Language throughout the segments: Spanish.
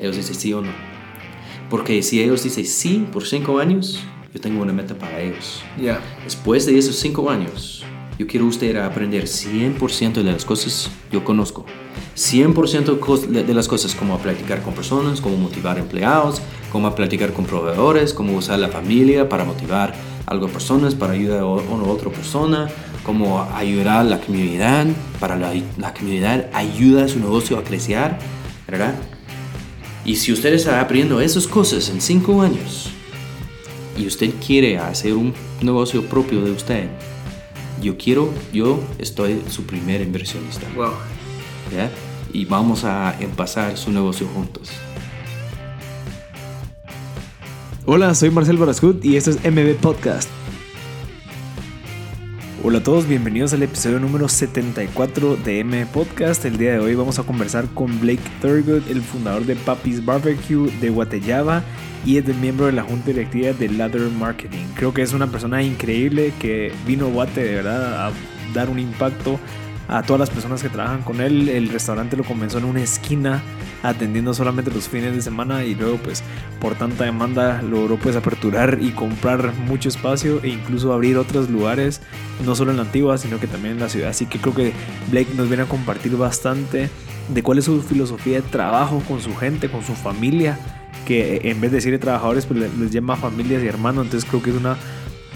Ellos dicen sí o no. Porque si ellos dicen sí por cinco años, yo tengo una meta para ellos. Ya. Después de esos cinco años, yo quiero usted aprender 100% de las cosas yo conozco. 100% cos- de las cosas como platicar con personas, cómo motivar empleados, cómo platicar con proveedores, cómo usar la familia para motivar a algo personas, para ayudar a una u otra persona, cómo ayudar a la comunidad, para la, la comunidad ayuda a su negocio a crecer, ¿verdad? Y si usted está aprendiendo esas cosas en cinco años y usted quiere hacer un negocio propio de usted, yo quiero, yo estoy su primer inversionista. Wow. ¿ya? Y vamos a empezar su negocio juntos. Hola, soy Marcel Barascut y esto es MB Podcast. Hola a todos, bienvenidos al episodio número 74 de MB Podcast. El día de hoy vamos a conversar con Blake Thurgood, el fundador de Papi's Barbecue de Guatellaba y es el miembro de la junta directiva de Ladder Marketing. Creo que es una persona increíble que vino a Guate de verdad a dar un impacto a todas las personas que trabajan con él. El restaurante lo comenzó en una esquina atendiendo solamente los fines de semana y luego pues por tanta demanda logró pues aperturar y comprar mucho espacio e incluso abrir otros lugares, no solo en la antigua sino que también en la ciudad. Así que creo que Blake nos viene a compartir bastante de cuál es su filosofía de trabajo con su gente, con su familia, que en vez de decir trabajadores pues le- les llama familias y hermanos, entonces creo que es una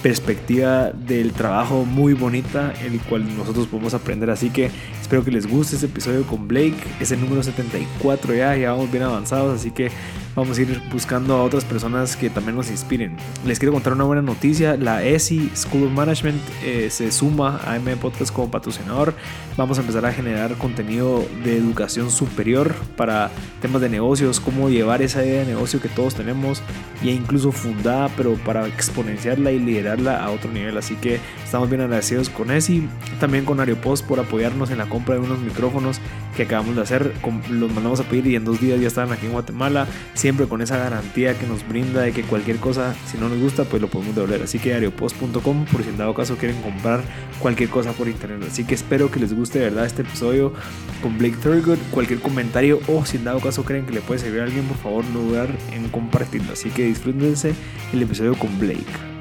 perspectiva del trabajo muy bonita el cual nosotros podemos aprender así que espero que les guste este episodio con Blake. Es el número 74 ya ya vamos bien avanzados así que vamos a ir buscando a otras personas que también nos inspiren. Les quiero contar una buena noticia. La ESI School of Management eh, se suma a M Podcast como patrocinador. Vamos a empezar a generar contenido de educación superior para temas de negocios cómo llevar esa idea de negocio que todos tenemos ya incluso fundada pero para exponenciarla y liderarla a otro nivel. Así que estamos bien agradecidos con ESI también con Aeropost por apoyarnos en la compra de unos micrófonos que acabamos de hacer los mandamos a pedir y en dos días ya están aquí en Guatemala siempre con esa garantía que nos brinda de que cualquier cosa si no nos gusta pues lo podemos devolver. Así que aeropost.com por si en dado caso quieren comprar cualquier cosa por internet. Así que espero que les guste de verdad este episodio con Blake Thurgood. Cualquier comentario o si en dado caso creen que le puede servir a alguien por favor no dudar en compartirlo. Así que disfrútense el episodio con Blake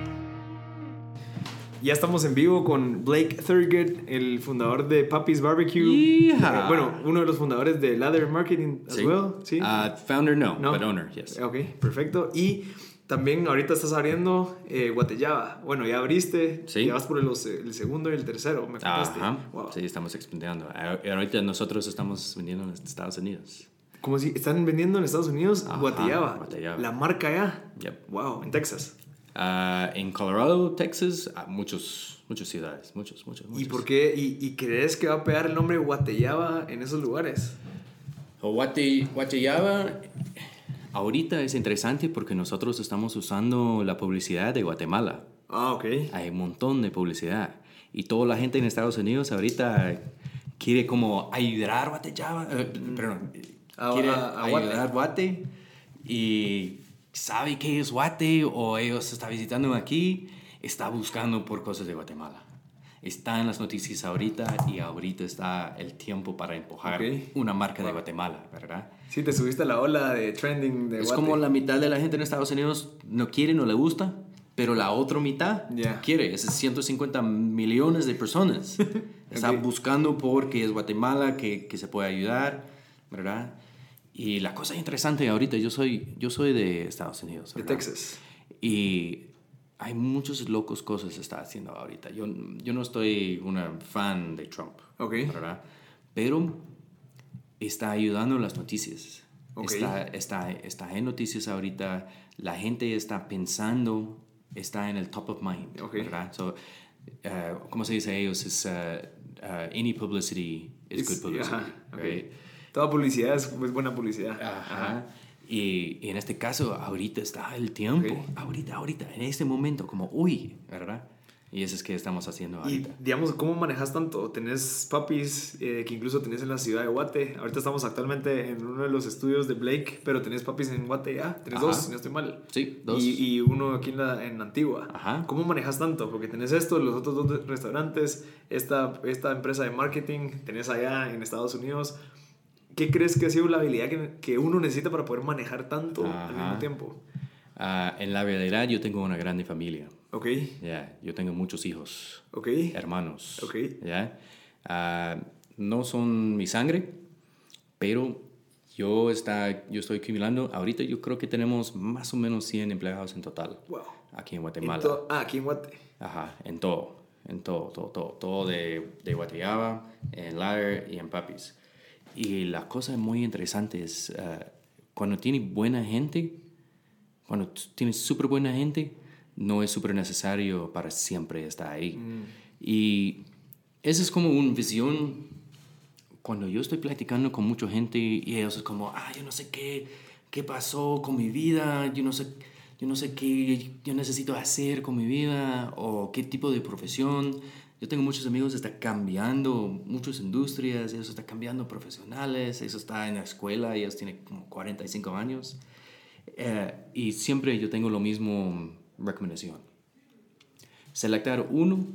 ya estamos en vivo con Blake Thurgood, el fundador de Papi's Barbecue. Yeehaw. Eh, bueno, uno de los fundadores de Ladder Marketing as Sí. well. Sí. Uh, founder no, No. but owner, yes. Ok, perfecto. Y también ahorita estás abriendo eh, Guatellaba. Bueno, ya abriste. Sí. Ya vas por el, el segundo y el tercero, me contaste. Ajá. Wow. Sí, estamos expandiendo. Ah, Ahorita nosotros estamos vendiendo en Estados Unidos. Como si están vendiendo en Estados Unidos Ajá, Guatellaba. Guatellaba. La marca ya. Yep. Wow, en Texas. Ah, en Colorado, Texas, ah, muchos, muchas ciudades, muchos, muchos, muchos. ¿Y por qué? ¿Y, y crees que va a pegar el nombre Guatellaba en esos lugares? Guate, Guateyaba, ahorita es interesante porque nosotros estamos usando la publicidad de Guatemala. Ah, ok. Hay un montón de publicidad. Y toda la gente en Estados Unidos ahorita quiere como ayudar a Guateyaba, eh, perdón, A- quiere a- a Guate. ayudar a Guate y sabe qué es Guate o ellos está visitando aquí, está buscando por cosas de Guatemala. Está en las noticias ahorita y ahorita está el tiempo para empujar una marca de Guatemala, ¿verdad? Sí, te subiste a la ola de trending de Es Guate. como la mitad de la gente en Estados Unidos no quiere, no le gusta, pero la otra mitad Ya. quiere. Es 150 millones de personas. Está Ok. buscando porque es Guatemala, que, que se puede ayudar, ¿verdad? Y la cosa interesante ahorita, yo soy, yo soy de Estados Unidos. De ¿verdad? Texas. Y hay muchas locos cosas que está haciendo ahorita. Yo, yo no estoy una fan de Trump, Ok. ¿verdad? Pero está ayudando en las noticias. Ok. Está, está, está en noticias ahorita. La gente está pensando, está en el top of mind, Ok. ¿verdad? So, uh, ¿Cómo se dice ellos? Es, uh, uh, any publicity is It's- good publicity. ajá, ok. Okay? Toda publicidad es, es buena publicidad. Ajá. Y, y en este caso, ahorita está el tiempo. Ok. Ahorita, ahorita, en este momento, como, uy, ¿verdad? Y eso es que estamos haciendo Y ahorita. digamos, ¿cómo manejas tanto? Tenés papis eh, que incluso tenés en la ciudad de Guate. Ahorita estamos actualmente en uno de los estudios de Blake, pero tenés papis en Guate ya. Tenés Ajá. dos, si no estoy mal. Sí, dos. Y, y uno aquí en, la, en Antigua. Ajá. ¿Cómo manejas tanto? Porque tenés esto, los otros dos restaurantes, esta, esta empresa de marketing, tenés allá en Estados Unidos. ¿Qué crees que ha sido la habilidad que, que uno necesita para poder manejar tanto al Ajá. mismo tiempo? Ah, en la realidad yo tengo una grande familia. Ok, Ya, yo tengo muchos hijos, ok, hermanos. Ok. Ya, Ah, no son mi sangre, pero yo, está, yo estoy acumulando. Ahorita yo creo que tenemos más o menos 100 empleados en total wow. aquí en En Guatemala. to- ah, aquí en Guate. Ajá, en todo, en todo, todo, todo, todo de, de Guatellaba, en Lair y en Papis. Y la cosa muy interesante es, eh, cuando tienes buena gente, cuando tienes súper buena gente, no es súper necesario para siempre estar ahí. Y esa es como una visión, cuando yo estoy platicando con mucha gente y ellos es como, ah, yo no sé qué, qué pasó con mi vida, yo no sé, yo no sé qué yo necesito hacer con mi vida o qué tipo de profesión. Yo tengo muchos amigos que están cambiando muchas industrias, ellos están cambiando profesionales, ellos están en la escuela, ellos tienen como 45 años. Eh, y siempre yo tengo lo mismo recomendación. Selectar uno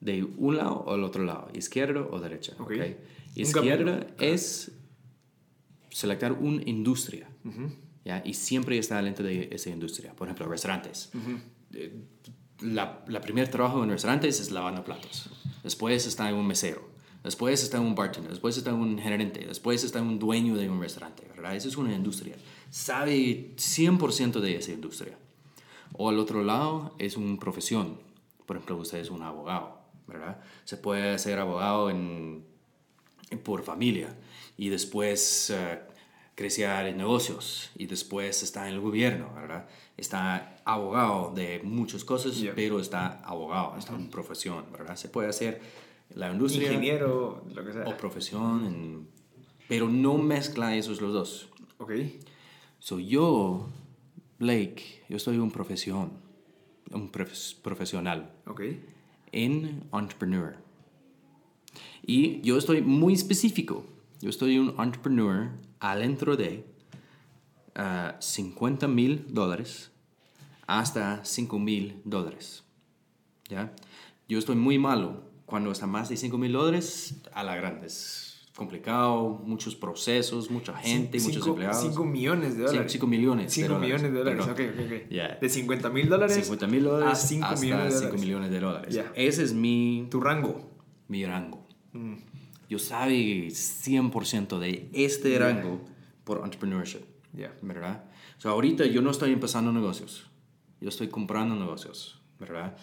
de un lado o el otro lado, izquierda o derecha. Ok. ¿ok? Un Izquierda es selectar una industria. ¿ya? Y siempre está dentro de esa industria. Por ejemplo, restaurantes. Eh, La, la primer trabajo en restaurantes es lavando platos. Después está un mesero. Después está un bartender. Después está un gerente. Después está un dueño de un restaurante. ¿verdad? Eso es una industria. Sabe 100% de esa industria. O al otro lado es una profesión. Por ejemplo, usted es un abogado. ¿verdad? Se puede ser abogado en, por familia y después eh, crecer en negocios y después está en el gobierno, ¿verdad? Está abogado de muchas cosas, Yeah. pero está abogado, está en profesión, ¿verdad? Se puede hacer la industria Ingeniero, lo que sea. o profesión, en- pero no mezcla esos los dos. Ok, So yo, Blake, yo soy un profesión, un profes- profesional ok. en entrepreneur. Y yo estoy muy específico. Yo estoy un entrepreneur adentro de ah, 50 mil dólares hasta 5 mil dólares. ¿Ya? Yo estoy muy malo cuando está más de 5 mil dólares a la grande. Es complicado, muchos procesos, mucha gente, Cin- muchos cinco- empleados. cinco millones de dólares. 5 millones. de 5 dólares, millones de dólares, perdón. ok, ok, ok. Ya. De 50 mil dólares 50 mil dólares a 5 hasta millones de 5 dólares. millones de dólares. Ya. Ese es mi, Tu rango. mi rango. Mm. Yo sabe 100% de este rango por entrepreneurship. ¿Verdad? O sea, ahorita yo no estoy empezando negocios. Yo estoy comprando negocios. ¿Verdad?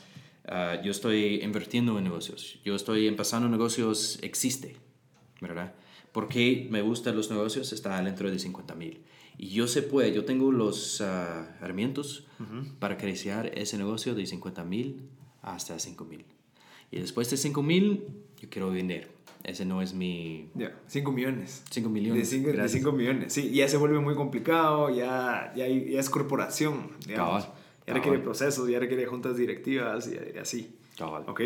Ah, yo estoy invirtiendo en negocios. Yo estoy empezando negocios, existe. ¿Verdad? Porque me gustan los negocios, está dentro de 50 mil. Y yo se puede, yo tengo los ah, herramientas para crecer ese negocio de 50 mil hasta 5 mil. Y después de 5 mil, yo quiero vender. Ese no es mi... Ya, 5 millones. 5 millones. De 5 de gracias. cinco millones. Sí, ya se vuelve muy complicado, ya, ya, ya es corporación, digamos. Cabal, Ya requiere cabal. procesos, ya requiere juntas directivas y, así. Cabal. ¿Ok?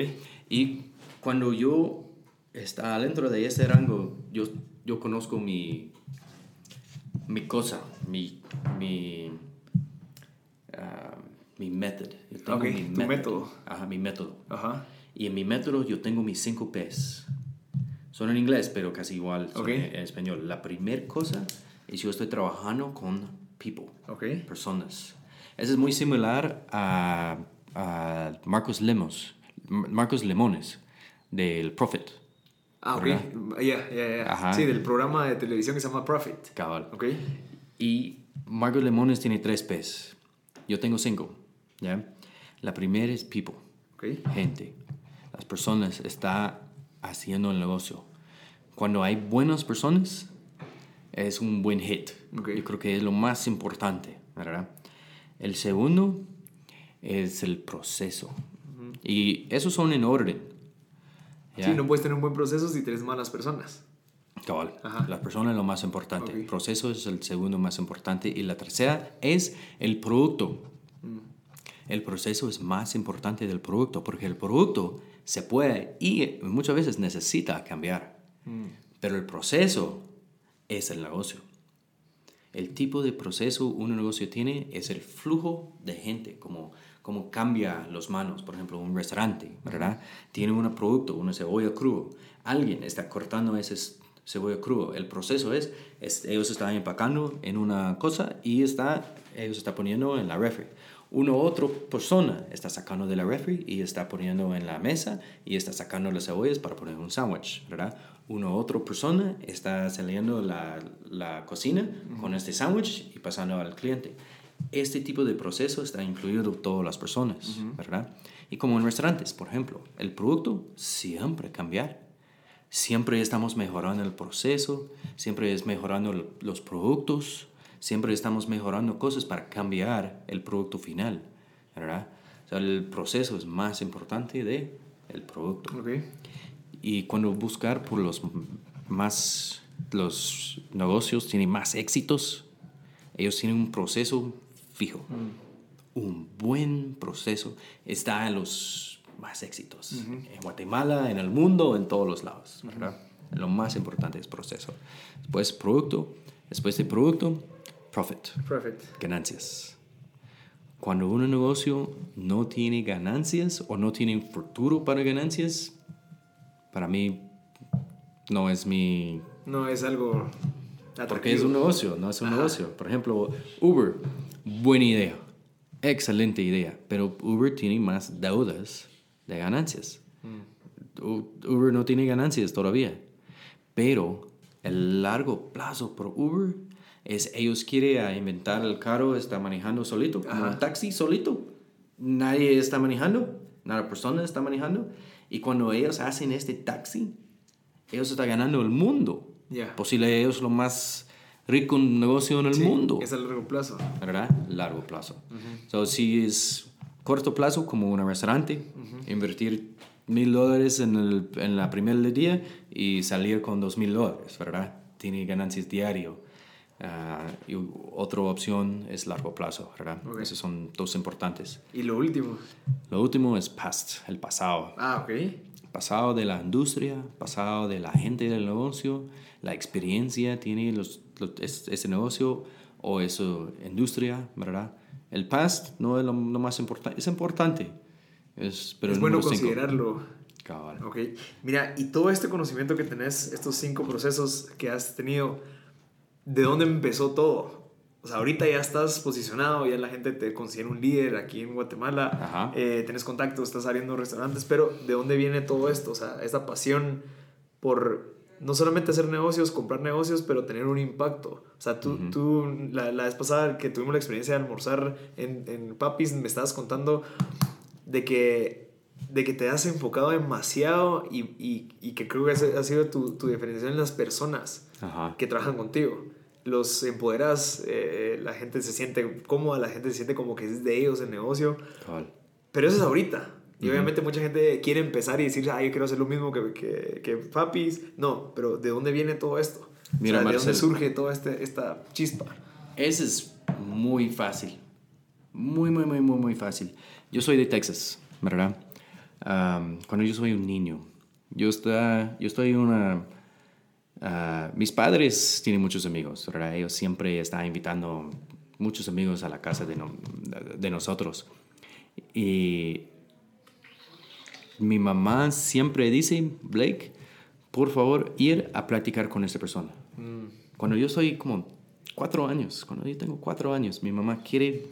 Y cuando yo está dentro de ese rango, yo, yo conozco mi, mi cosa, mi, mi, ah, mi método. Yo tengo Ok, mi tu método. Ajá, mi método. Ajá. Y en mi método yo tengo mis cinco P's. Son en inglés, pero casi igual son Ok. en español. La primera cosa es yo estoy trabajando con people Ok. personas. Eso es muy similar a, a Marcos Lemos, Marcos Lemones, del Prophet. Ah, ok. ¿Verdad? Ya, ya, ya. Sí, del programa de televisión que se llama Profit. Cabal. Ok. Y Marcos Lemones tiene tres P's. Yo tengo cinco. ¿ya? La primera es people, Ok. gente. Las personas está haciendo el negocio. Cuando hay buenas personas, es un buen hit. Ok. Yo creo que es lo más importante, ¿verdad? El segundo es el proceso. Y esos son en orden. ¿ya? Sí, no puedes tener un buen proceso si tienes malas personas. Cabal. Ajá. La persona es lo más importante. El proceso es el segundo más importante. Y la tercera es el producto. Mm. El proceso es más importante del producto porque el producto se puede y muchas veces necesita cambiar. Mm. Pero el proceso es el negocio. El tipo de proceso un negocio tiene es el flujo de gente, como, como cambia los manos. Por ejemplo, un restaurante, ¿verdad? Tiene un producto, una cebolla crudo. Alguien está cortando ese, cebolla crudo. El proceso es, es ellos están empacando en una cosa y está, ellos están poniendo en la refri. Una otra persona está sacando de la refri y está poniendo en la mesa y está sacando las cebollas para poner un sándwich, ¿verdad? Una otra persona está saliendo la, la cocina con este sándwich y pasando al cliente. Este tipo de proceso está incluido todas las personas, ¿verdad? Y como en restaurantes, por ejemplo, el producto siempre cambiar. Siempre estamos mejorando el proceso, siempre es mejorando los productos, siempre estamos mejorando cosas para cambiar el producto final, ¿verdad? O sea, el proceso es más importante de el producto. Okay. Y cuando buscar por los más, los negocios tienen más éxitos, ellos tienen un proceso fijo. Un buen proceso está en los más éxitos. En Guatemala, en el mundo, en todos los lados, ¿verdad? Lo más importante es proceso. Después producto, después de producto, Profit. Profit. Ganancias. Cuando un negocio no tiene ganancias o no tiene futuro para ganancias, para mí no es mi... No es algo... Atractivo. Porque es un negocio, no es un Ajá. negocio. Por ejemplo, Uber, buena idea, excelente idea, pero Uber tiene más deudas de ganancias. Mm. Uber no tiene ganancias todavía, pero el largo plazo por Uber es ellos quieren inventar el carro, está manejando solito, como un taxi solito. Nadie está manejando, nada persona está manejando. Y cuando ellos hacen este taxi, ellos están ganando el mundo. Yeah. Posible ellos lo más rico negocio en el sí, mundo. Es a largo plazo. ¿Verdad? Largo plazo. Uh -huh. so, si es corto plazo, como un restaurante, invertir mil dólares en, el, en la primera día y salir con dos mil dólares, ¿verdad? Tiene ganancias diario. Uh, y otra opción es largo plazo, ¿verdad? Okay. Esos son dos importantes. ¿Y lo último? Lo último es past, el pasado. Ah, ok. Pasado de la industria, pasado de la gente del negocio, la experiencia tiene los, los, ese negocio o esa industria, ¿verdad? El past no es lo, lo más importante, es importante. Es, pero es bueno considerarlo. Cabal. Ok. Mira, y todo este conocimiento que tenés, estos cinco procesos que has tenido, ¿de dónde empezó todo? O sea, ahorita ya estás posicionado, ya la gente te considera un líder aquí en Guatemala, eh, tienes contactos, estás abriendo restaurantes, pero ¿de dónde viene todo esto? O sea, esta pasión por no solamente hacer negocios, comprar negocios, pero tener un impacto. O sea, tú, uh -huh. tú la, la, vez pasada que tuvimos la experiencia de almorzar en, en Papis, me estabas contando de que, de que te has enfocado demasiado y, y, y que creo que ha sido tu, tu diferenciación en las personas Ajá. que trabajan contigo los empoderas, eh, la gente se siente cómoda, la gente se siente como que es de ellos el negocio. Pero eso es ahorita. Y uh -huh. obviamente mucha gente quiere empezar y decir, ah, yo quiero hacer lo mismo que, que, que Papis. No, pero ¿de dónde viene todo esto? Mira, o sea, ¿De Marcel, dónde surge toda este, esta chispa? Eso es muy fácil. Muy, muy, muy, muy, muy fácil. Yo soy de Texas, ¿verdad? Um, cuando yo soy un niño, yo, está, yo estoy en una Uh, mis padres tienen muchos amigos, ¿verdad? Ellos siempre están invitando muchos amigos a la casa de, no, de nosotros. Y mi mamá siempre dice, Blake, por favor, ir a platicar con esta persona. Mm. Cuando yo soy como cuatro años, cuando yo tengo cuatro años, mi mamá quiere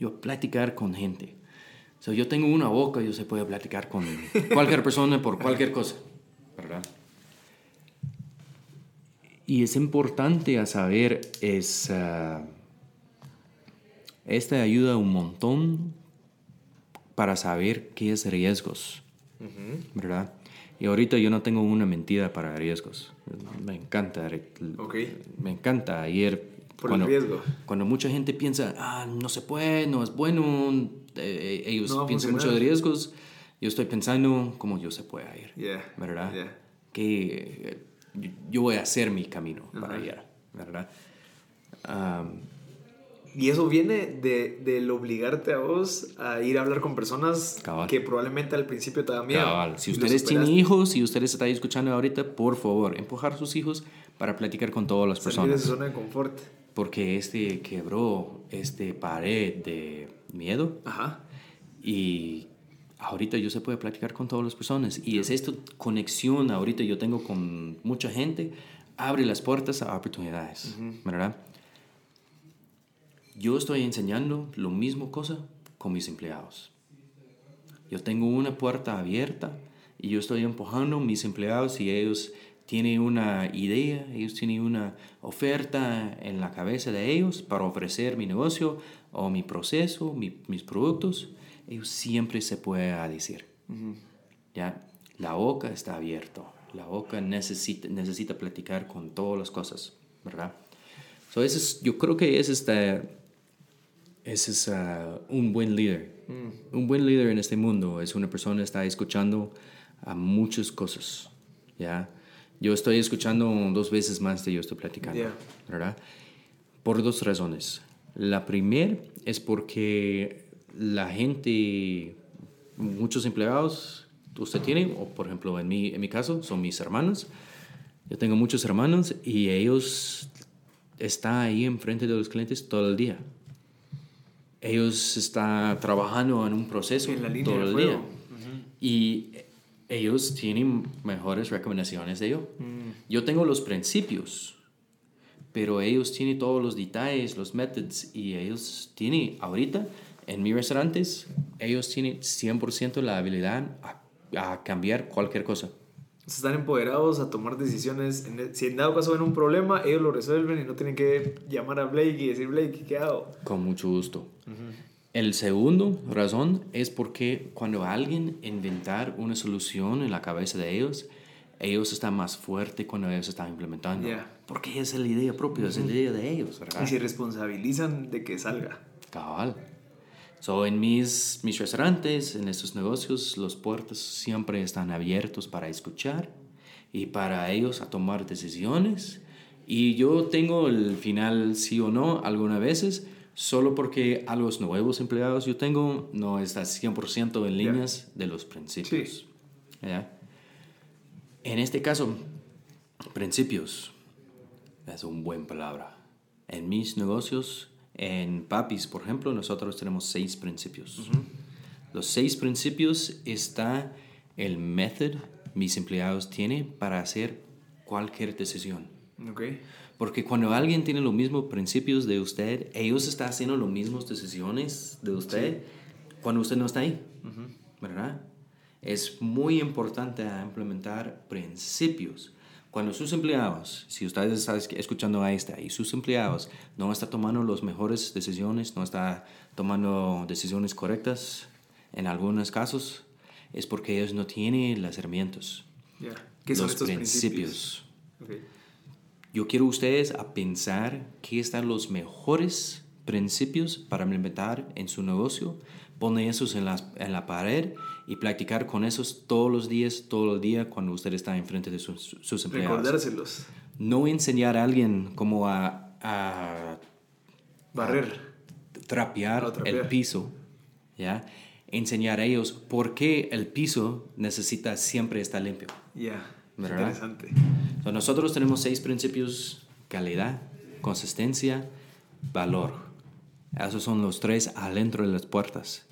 yo platicar con gente. So, yo tengo una boca, yo se puede platicar con cualquier persona por cualquier cosa, ¿verdad? Y es importante a saber, es, uh, esta ayuda un montón para saber qué es riesgos, uh -huh. ¿verdad? Y ahorita yo no tengo una mentira para riesgos. Me encanta, okay. me encanta ayer por cuando, el riesgo. Cuando mucha gente piensa, ah, no se puede, no es bueno, eh, ellos no piensan mucho de riesgos, yo estoy pensando cómo yo se puede ir, yeah. ¿verdad? Yeah. Que yo voy a hacer mi camino para allá, ¿verdad? Um, y eso viene de, del obligarte a vos a ir a hablar con personas cabal. que probablemente al principio te da miedo. Cabal. Si ustedes tienen hijos, si ustedes están escuchando ahorita, por favor, empujar a sus hijos para platicar con todas las Salir personas. de su zona de confort. Porque este quebró este pared de miedo. Ajá. Y ahorita yo se puede platicar con todas las personas y es esta conexión ahorita yo tengo con mucha gente abre las puertas a oportunidades, ¿verdad? Yo estoy enseñando lo mismo cosa con mis empleados. Yo tengo una puerta abierta y yo estoy empujando a mis empleados y ellos tienen una idea, ellos tienen una oferta en la cabeza de ellos para ofrecer mi negocio o mi proceso, mis productos, ellos siempre se pueden decir. ¿Ya? La boca está abierta, la boca necesita, necesita platicar con todas las cosas, ¿verdad? So, es, yo creo que ese, está, ese es uh, un buen líder. Mm. Un buen líder en este mundo es una persona que está escuchando a muchas cosas, ¿ya? Yo estoy escuchando dos veces más de yo estoy platicando, ¿verdad? Por dos razones. La primera es porque la gente, muchos empleados, usted tiene, o por ejemplo en mi, en mi caso, son mis hermanos. Yo tengo muchos hermanos y ellos están ahí enfrente de los clientes todo el día. Ellos están trabajando en un proceso todo el día. Y ellos tienen mejores recomendaciones de yo. Mm. Yo tengo los principios, pero ellos tienen todos los detalles, los métodos, y ellos tienen, ahorita, en mis restaurantes, ellos tienen 100% la habilidad a, a, cambiar cualquier cosa. Están empoderados a tomar decisiones. E, si en dado caso ven un problema, ellos lo resuelven y no tienen que llamar a Blake y decir, Blake, ¿qué hago? Con mucho gusto. El segundo razón es porque cuando alguien inventar una solución en la cabeza de ellos, ellos están más fuertes cuando ellos están implementando. Porque es la idea propia, es la idea de ellos, ¿verdad? Y se responsabilizan de que salga. Cabal. So, en mis, mis restaurantes, en estos negocios, los puertos siempre están abiertos para escuchar y para ellos a tomar decisiones. Y yo tengo el final sí o no algunas veces, solo porque a los nuevos empleados yo tengo no está 100% en líneas de los principios. En este caso, principios es un buen palabra. En mis negocios, en Papis, por ejemplo, nosotros tenemos seis principios. Los seis principios está el método mis empleados tienen para hacer cualquier decisión. Okay. Porque cuando alguien tiene los mismos principios de usted, ellos están haciendo las mismas decisiones de usted cuando usted no está ahí. ¿Verdad? Es muy importante implementar principios. Cuando sus empleados, si ustedes están escuchando a esta y sus empleados no están tomando las mejores decisiones, no están tomando decisiones correctas en algunos casos, es porque ellos no tienen las herramientas. ¿Qué son los estos principios? principios? Yo quiero ustedes a pensar qué están los mejores principios para implementar en su negocio, poner esos en, en la pared y practicar con esos todos los días, todo el día cuando usted está enfrente de sus, sus empleados. Recordárselos. No enseñar a alguien cómo a, a barrer, trapear, el piso, ¿ya? Enseñar a ellos por qué el piso necesita siempre estar limpio. Ya. Interesante. nosotros tenemos seis principios, calidad, consistencia, valor. Esos son los tres adentro de las puertas.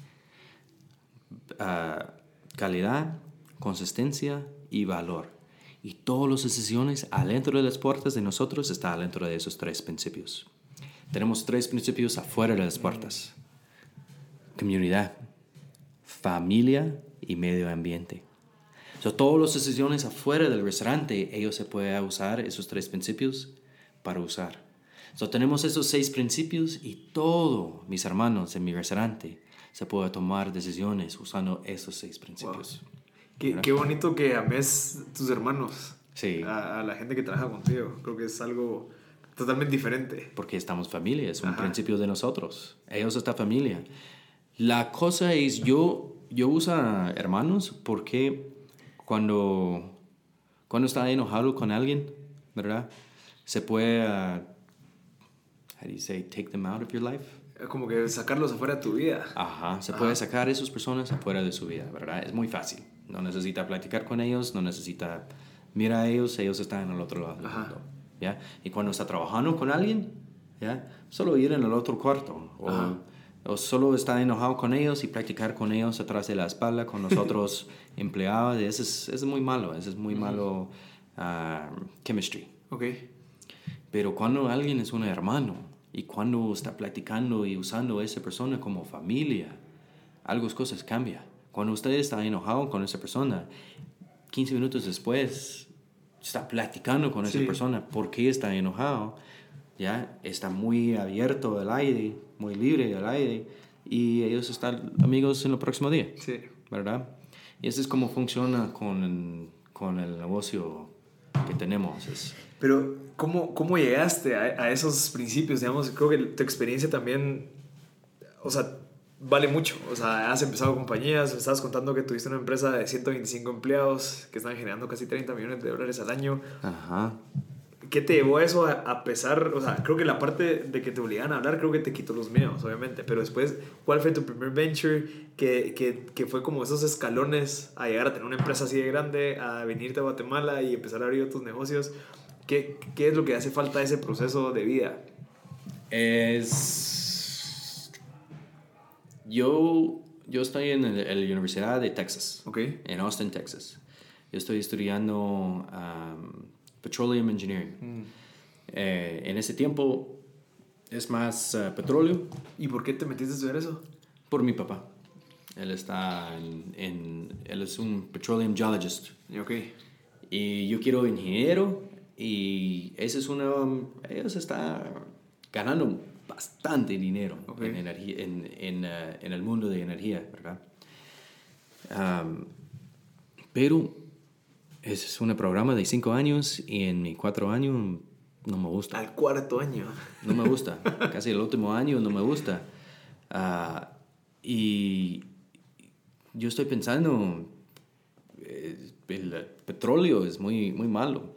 Ah, calidad, consistencia y valor. Y todas las decisiones adentro de las puertas de nosotros están adentro de esos tres principios. Tenemos tres principios afuera de las puertas. Comunidad, familia y medio ambiente. So, todas las decisiones afuera del restaurante, ellos se pueden usar esos tres principios para usar. So, tenemos esos seis principios y todo, mis hermanos, en mi restaurante, se puede tomar decisiones usando esos seis principios. Qué, qué, bonito que ames tus hermanos. Sí. A, la gente que trabaja contigo. Creo que es algo totalmente diferente. Porque estamos familia, es un principio de nosotros. Ellos esta familia. La cosa es, yo, yo uso hermanos porque cuando, cuando está enojado con alguien, ¿verdad? Se puede, uh, how do you say, take them out of your life? Como que sacarlos afuera de tu vida. Ajá, se puede sacar a esas personas afuera de su vida, ¿verdad? Es muy fácil. No necesita platicar con ellos, no necesita mira a ellos, ellos están en el otro lado del mundo, ¿ya? Y cuando está trabajando con alguien, ¿ya? Solo ir en el otro cuarto o o solo estar enojado con ellos y practicar con ellos atrás de la espalda con los otros empleados, eso es, es, muy malo, eso es muy malo uh, chemistry, Ok. Pero cuando alguien es un hermano y cuando está platicando y usando a esa persona como familia, algo cosas cambia. Cuando usted está enojado con esa persona, 15 minutos después está platicando con esa Sí. persona por qué está enojado, ya está muy abierto al aire, muy libre al aire y ellos están amigos en el próximo día. Sí. ¿verdad? Y eso es como funciona con, con el negocio que tenemos. Es, Pero, ¿cómo, cómo llegaste a, a esos principios? Digamos, creo que tu experiencia también, o sea, vale mucho. O sea, has empezado compañías, me estabas contando que tuviste una empresa de 125 empleados que están generando casi 30 millones de dólares al año. ajá. ¿Qué te llevó a eso a, pesar? O sea, creo que la parte de que te obligan a hablar, creo que te quitó los miedos, obviamente. Pero después, ¿cuál fue tu primer venture que, que, que fue como esos escalones a llegar a tener una empresa así de grande, a venirte a Guatemala y empezar a abrir otros negocios? ¿Qué, ¿Qué es lo que hace falta a ese proceso de vida? Es... Yo, yo estoy en el- en la Universidad de Texas, Ok. en Austin, Texas. Yo estoy estudiando um, Petroleum Engineering. Eh, en ese tiempo es más uh, petróleo ¿Y por qué te metiste a estudiar eso? por mi papá. Él está en, en- él es un petroleum geologist. Ok. Y yo quiero ingeniero y ese es una... Ellos están ganando bastante dinero Ok. en, energía, en, en, eh, en el mundo de energía, ¿verdad? Am, pero es un programa de cinco años y en mi cuatro años no me gusta. Al cuarto año. No me gusta. Casi el último año no me gusta. Ah, y yo estoy pensando, eh, el petróleo es muy, muy malo.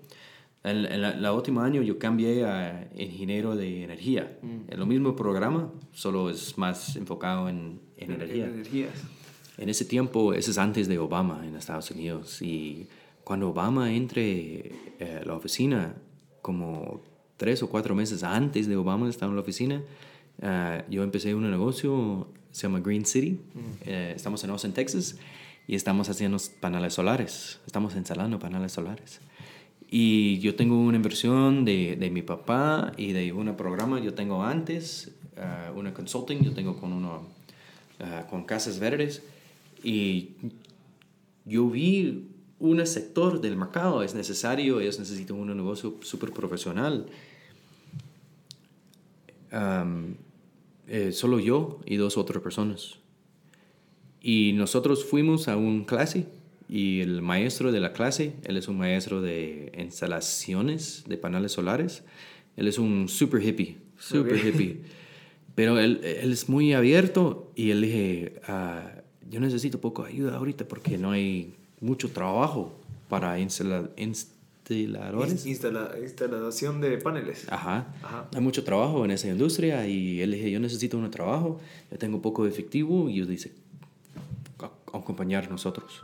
En, en la, la última año yo cambié a ingeniero de energía. En lo mismo programa, solo es más enfocado en, en energía. Energías. En ese tiempo, eso es antes de Obama en Estados Unidos. Y cuando Obama entre eh, a la oficina, como tres o cuatro meses antes de Obama estar en la oficina, eh, yo empecé un negocio, se llama Green City. Eh, estamos en Austin, Texas, y estamos haciendo paneles solares. Estamos instalando paneles solares. Y yo tengo una inversión de, de mi papá y de un programa yo tengo antes, eh, una consulting, yo tengo con uno, eh, con Casas Verdes. Y yo vi un sector del mercado, es necesario, ellos necesitan un negocio súper profesional. Eh, solo yo y dos otras personas. Y nosotros fuimos a un clase y el maestro de la clase, él es un maestro de instalaciones de paneles solares. Él es un super hippie, super Ok. hippie. Pero él, él es muy abierto y él dije, "Ah, yo necesito poco ayuda ahorita porque no hay mucho trabajo para instala- instaladores. Instala- instalación de paneles. Ajá. Ajá. Hay mucho trabajo en esa industria y él dije, yo necesito un trabajo, yo tengo poco efectivo y yo dice, "A- acompañar nosotros.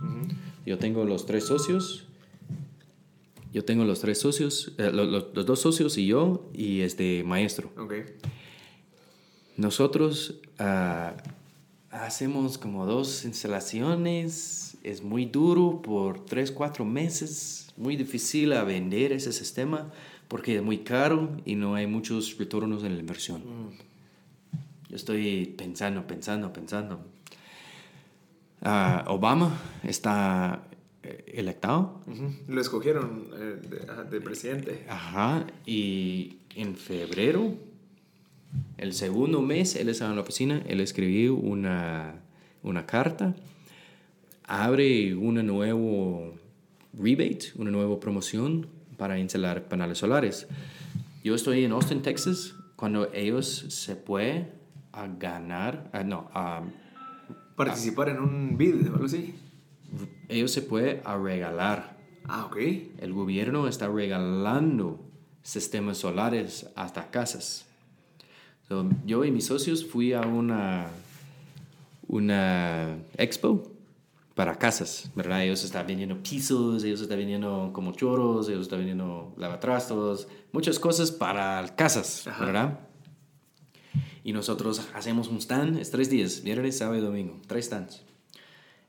Yo tengo los tres socios, yo tengo los tres socios, eh, lo- lo- los dos socios y yo y este maestro. Ok. Nosotros ah, hacemos como dos instalaciones, es muy duro por tres, cuatro meses, muy difícil a vender ese sistema porque es muy caro y no hay muchos retornos en la inversión. Yo estoy pensando, pensando, pensando. Ah, Obama está eh, electado. Ujú. Lo escogieron eh, de, presidente. Ajá, y en febrero, el segundo mes, él estaba en la oficina, él escribió una, una carta, abre una nuevo rebate, una nueva promoción para instalar paneles solares. Yo estoy en Austin, Texas, cuando ellos se pueden a ganar, ah, no, a Participar en un bid o algo así. ellos se pueden a regalar Ah, ok. El gobierno está regalando sistemas solares hasta casas. So, yo y mis socios fui a una, una expo para casas, ¿verdad? Ellos están vendiendo pisos, ellos están vendiendo como chorros, ellos están vendiendo lavatrastos, muchas cosas para casas, Ajá. ¿verdad? Y nosotros hacemos un stand, es tres días, viernes, sábado y domingo, tres stands.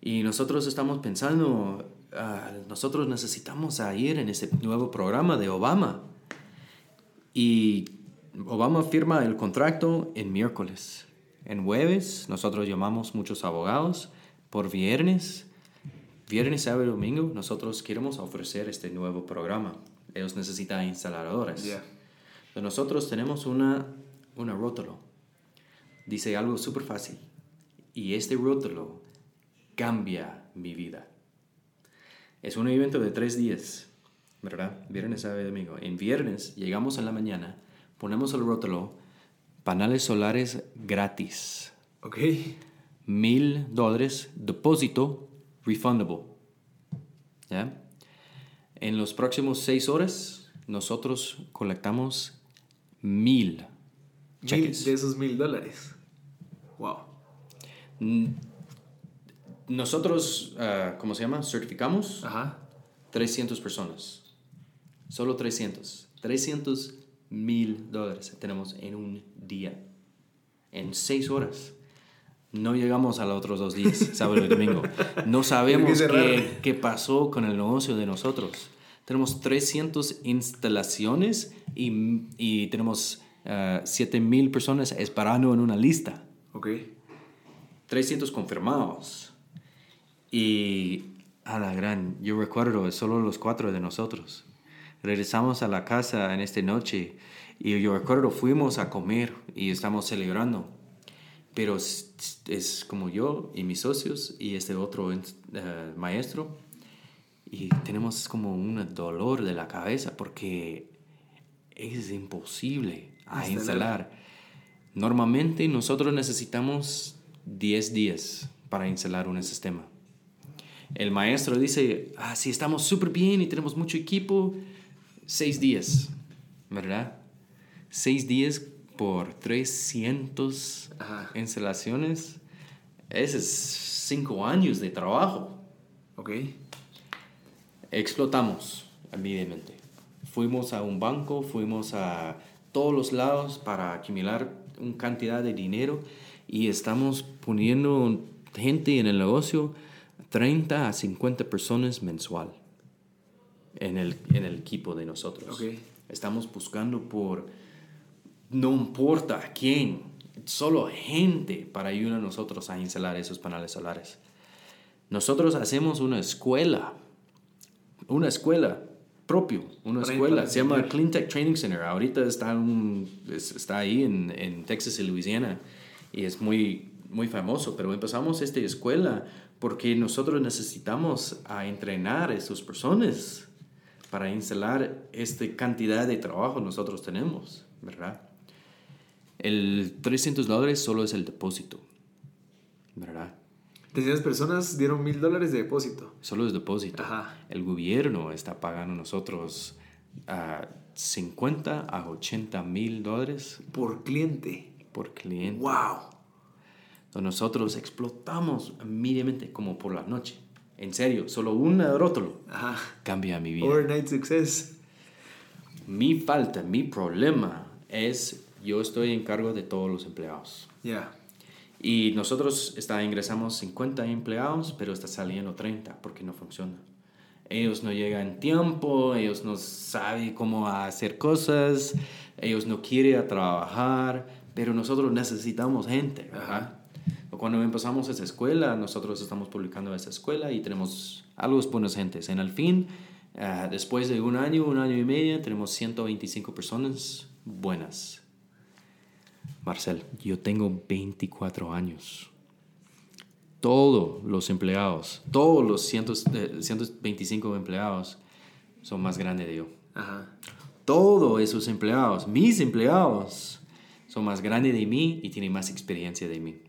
Y nosotros estamos pensando, ah, nosotros necesitamos a ir en ese nuevo programa de Obama Y Obama firma el contrato en miércoles. En jueves nosotros llamamos muchos abogados. Por viernes, viernes, sábado y domingo, nosotros queremos ofrecer este nuevo programa. Ellos necesitan instaladores. Entonces, Nosotros tenemos una, una rótulo. Dice algo súper fácil. Y este rótulo cambia mi vida. Es un evento de tres días, ¿verdad? Viernes, sábado y domingo. En viernes llegamos en la mañana, ponemos el rótulo, paneles solares gratis. Ok. Mil dólares, depósito, refundable. ¿Ya? En los próximos seis horas, nosotros colectamos mil Mil cheques. de esos mil dólares. Wow. Nosotros, ah, ¿cómo se llama? Certificamos Ajá. 300 personas. Solo 300. 300 mil dólares tenemos en un día. En seis horas. No llegamos a los otros dos días, sábado y domingo. No sabemos qué, qué pasó con el negocio de nosotros. Tenemos 300 instalaciones y, y tenemos 7 mil personas esperando en una lista. Ok. 300 confirmados. Y a la gran, yo recuerdo, solo los cuatro de nosotros. Regresamos a la casa en esta noche y yo recuerdo, fuimos a comer y estamos celebrando. Pero es, es como yo y mis socios y este otro eh, maestro. Y tenemos como un dolor de la cabeza porque es imposible a Instalar. Normalmente nosotros necesitamos 10 días para instalar un sistema. El maestro dice, ah, si estamos súper bien y tenemos mucho equipo, 6 días, ¿verdad? 6 días por 300 Ajá. instalaciones, ese es 5 años de trabajo Ok. explotamos inmediatamente. Fuimos a un banco, fuimos a todos los lados para acumular una cantidad de dinero y estamos poniendo gente en el negocio, 30 a 50 personas mensual en el, en el equipo de nosotros. Estamos buscando por, no importa quién, solo gente para ayudar a nosotros a instalar esos paneles solares. Nosotros hacemos una escuela, una escuela propio, una escuela, se llama enseñar. Clean Tech Training Center. Ahorita está, un- es- está ahí en, en Texas y Louisiana y es muy, muy famoso, pero empezamos esta escuela porque nosotros necesitamos a entrenar a esas personas para instalar esta cantidad de trabajo nosotros tenemos, ¿verdad? El 300 dólares solo es el depósito, ¿verdad? 300 personas dieron mil dólares de depósito. Solo es depósito. Ajá. El gobierno está pagando a nosotros a 50 a 80 mil dólares Por cliente. por cliente. Wow. Entonces nosotros explotamos inmediatamente como por la noche. En serio, solo un rótulo Ajá. cambia mi vida. Overnight success. Mi falta, mi problema es yo estoy en cargo de todos los empleados. Ya. Y nosotros está, ingresamos 50 empleados, pero está saliendo 30 porque no funciona. Ellos no llegan tiempo, ellos no saben cómo hacer cosas, ellos no quieren trabajar, pero nosotros necesitamos gente. ¿verdad? Cuando empezamos esa escuela, nosotros estamos publicando esa escuela y tenemos algo buenas gentes. En el fin, ah, después de un año, un año y medio, tenemos 125 personas buenas. Marcel, yo tengo 24 años. Todos los empleados, todos los 100, eh, 125 empleados son más grandes de yo. Ajá. Todos esos empleados, mis empleados, son más grandes de mí y tienen más experiencia de mí.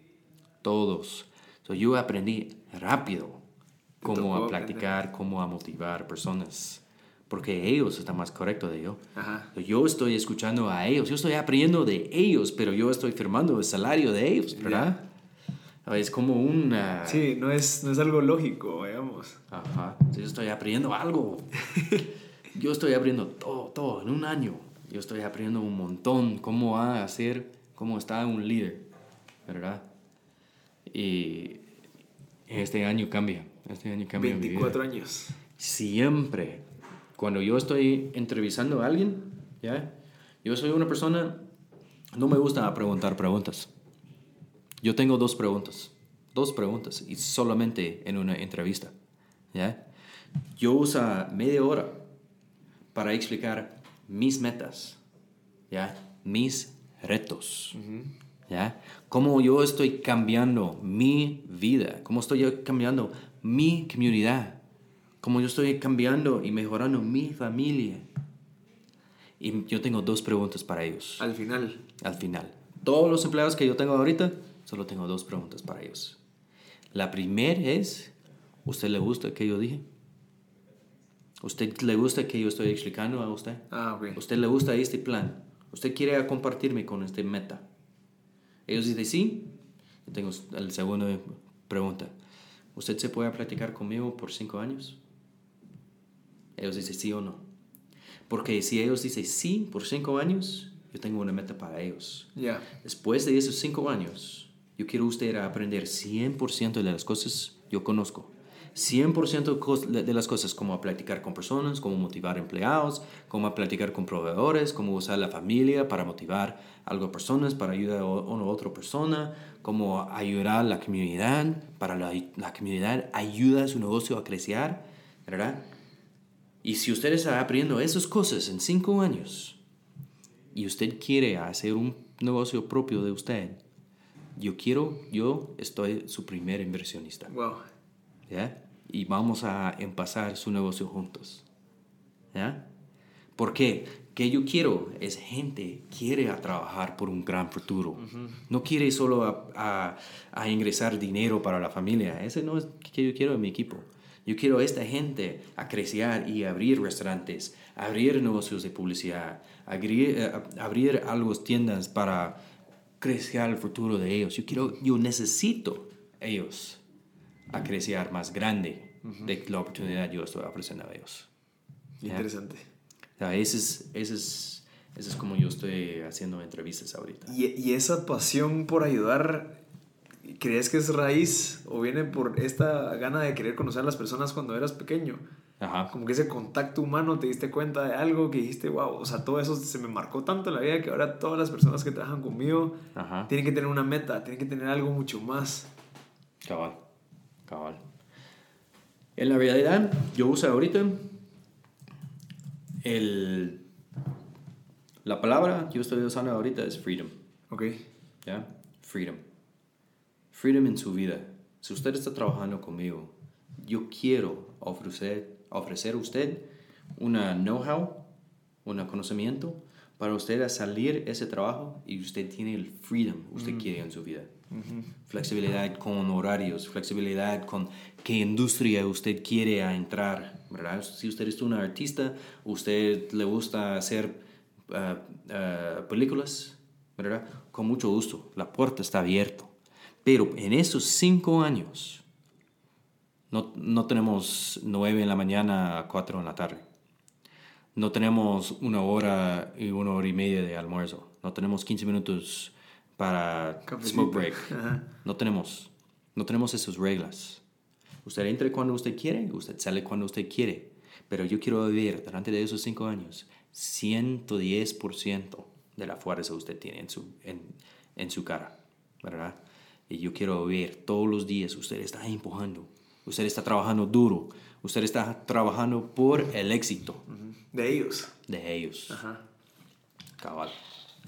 Todos. So, yo aprendí rápido cómo a practicar, cómo a motivar personas. Porque ellos están más correctos de yo. Ajá. Yo estoy escuchando a ellos, yo estoy aprendiendo de ellos, pero yo estoy firmando el salario de ellos, ¿verdad? Es como una... Sí, no es, no es algo lógico, digamos. Ajá. Yo estoy aprendiendo algo. Yo estoy aprendiendo todo, todo, en un año. Yo estoy aprendiendo un montón cómo va a hacer, cómo está un líder, ¿verdad? Y este año cambia, este año cambia mi vida. 24 años. Siempre, cuando yo estoy entrevistando a alguien, ¿ya? Yo soy una persona, no me gusta preguntar preguntas. Yo tengo dos preguntas, dos preguntas, y solamente en una entrevista. ¿ya? Yo uso media hora para explicar mis metas, ¿ya? mis retos. ¿Ya? Cómo yo estoy cambiando mi vida, cómo estoy yo cambiando mi comunidad, cómo yo estoy cambiando y mejorando mi familia. Y yo tengo dos preguntas para ellos. Al final. Al final. Todos los empleados que yo tengo ahorita, solo tengo dos preguntas para ellos. La primera es, ¿usted le gusta que yo dije? ¿Usted le gusta que yo estoy explicando a usted? Ah, ok. ¿Usted le gusta este plan? ¿Usted quiere compartirme con este meta? Ellos dicen sí. Yo tengo la segunda pregunta. ¿Usted se puede platicar conmigo por cinco años? Ellos dicen sí o no. Porque si ellos dicen sí por cinco años, yo tengo una meta para ellos. Ya. Después de esos cinco años, yo quiero usted aprender 100% de las cosas yo conozco. 100% de las cosas, como platicar con personas, cómo motivar empleados, cómo platicar con proveedores, cómo usar la familia para motivar a algo personas, para ayudar a una otra persona, cómo ayudar a la comunidad, para la, la comunidad ayuda a su negocio a crecer, ¿verdad? Y si usted está aprendiendo esas cosas en cinco años y usted quiere hacer un negocio propio de usted, yo quiero, yo estoy su primer inversionista. Wow. ¿Ya? Y vamos a empezar su negocio juntos. ¿Ya? Porque que yo quiero es gente quiere a trabajar por un gran futuro. No quiere solo a, a, a, ingresar dinero para la familia. Ese no es que yo quiero en mi equipo. Yo quiero a esta gente a crecer y abrir restaurantes, abrir negocios de publicidad, abrir, eh, abrir algo tiendas para crecer el futuro de ellos. Yo quiero, yo necesito ellos a crecer más grande de la oportunidad yo estoy ofreciendo a ellos. Interesante. O sea, ese es, ese es, ese es como yo estoy haciendo entrevistas ahorita. Y, y esa pasión por ayudar ¿Crees que es raíz o viene por esta gana de querer conocer a las personas cuando eras pequeño? Ajá. Como que ese contacto humano, te diste cuenta de algo que dijiste, wow, o sea, todo eso se me marcó tanto en la vida que ahora todas las personas que trabajan conmigo Ajá. tienen que tener una meta, tienen que tener algo mucho más. Cabal, cabal. En la realidad, yo uso ahorita el... La palabra que yo estoy usando ahorita es freedom. Ok. ¿Ya? Freedom. Freedom en su vida. Si usted está trabajando conmigo, yo quiero ofrecer, ofrecer a usted una know-how, un conocimiento para usted a salir ese trabajo y usted tiene el freedom usted quiere en su vida. Flexibilidad con horarios, flexibilidad con qué industria usted quiere a entrar, ¿verdad? Si usted es un artista, usted le gusta hacer uh, uh, películas, ¿verdad? Con mucho gusto, la puerta está abierta. Pero en esos cinco años, no, no tenemos nueve en la mañana a cuatro en la tarde. No tenemos una hora y una hora y media de almuerzo. No tenemos 15 minutos para Cafecito. smoke break. Ajá. No tenemos, no tenemos esas reglas. Usted entra cuando usted quiere, usted sale cuando usted quiere. Pero yo quiero vivir durante de esos cinco años 110% de la fuerza que usted tiene en su, en, en su cara, ¿verdad? Y yo quiero ver todos los días usted está empujando, usted está trabajando duro, usted está trabajando por el éxito De ellos. de ellos. Ajá. Cabal.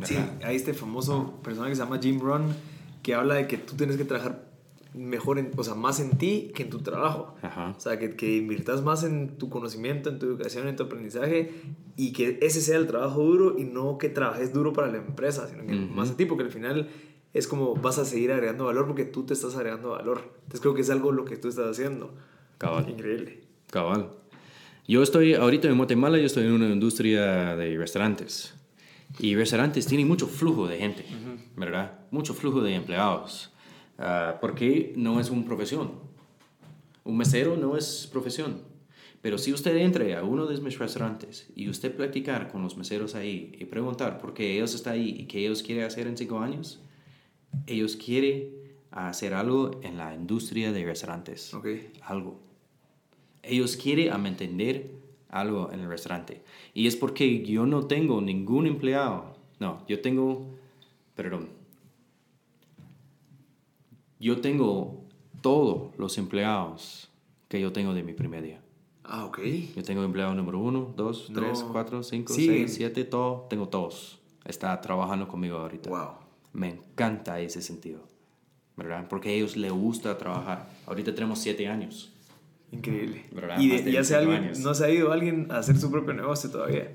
Sí, ¿verdad? hay este famoso personaje que se llama Jim Rohn que habla de que tú tienes que trabajar mejor, en, o sea, más en ti que en tu trabajo. Ajá. O sea, que, que inviertas más en tu conocimiento, en tu educación, en tu aprendizaje y que ese sea el trabajo duro y no que trabajes duro para la empresa, sino que más en ti, porque al final es como vas a seguir agregando valor porque tú te estás agregando valor. Entonces creo que es algo lo que tú estás haciendo. Cabal. Increíble. Cabal. Yo estoy ahorita en Guatemala, yo estoy en una industria de restaurantes. Y restaurantes tienen mucho flujo de gente, ¿verdad? Mucho flujo de empleados. Ah, porque no es una profesión. Un mesero no es profesión. Pero si usted entre a uno de mis restaurantes y usted platicar con los meseros ahí y preguntar por qué ellos están ahí y qué ellos quieren hacer en cinco años, ellos quieren hacer algo en la industria de restaurantes. Ok. Algo ellos quieren entender algo en el restaurante. Y es porque yo no tengo ningún empleado No, yo tengo, perdón, yo tengo todos los empleados que yo tengo de mi primer día. Ah, ok. Yo tengo empleado número uno, dos, No. tres, cuatro, cinco, Sí. seis, siete, todo. Tengo todos. Está trabajando conmigo ahorita. Wow. Me encanta ese sentido, ¿verdad? Porque a ellos les gusta trabajar. Ahorita tenemos siete años. Increíble. ¿Verdad? Y, de- Más de y hace 25 alguien, años. no se ha ido alguien a hacer su propio negocio todavía.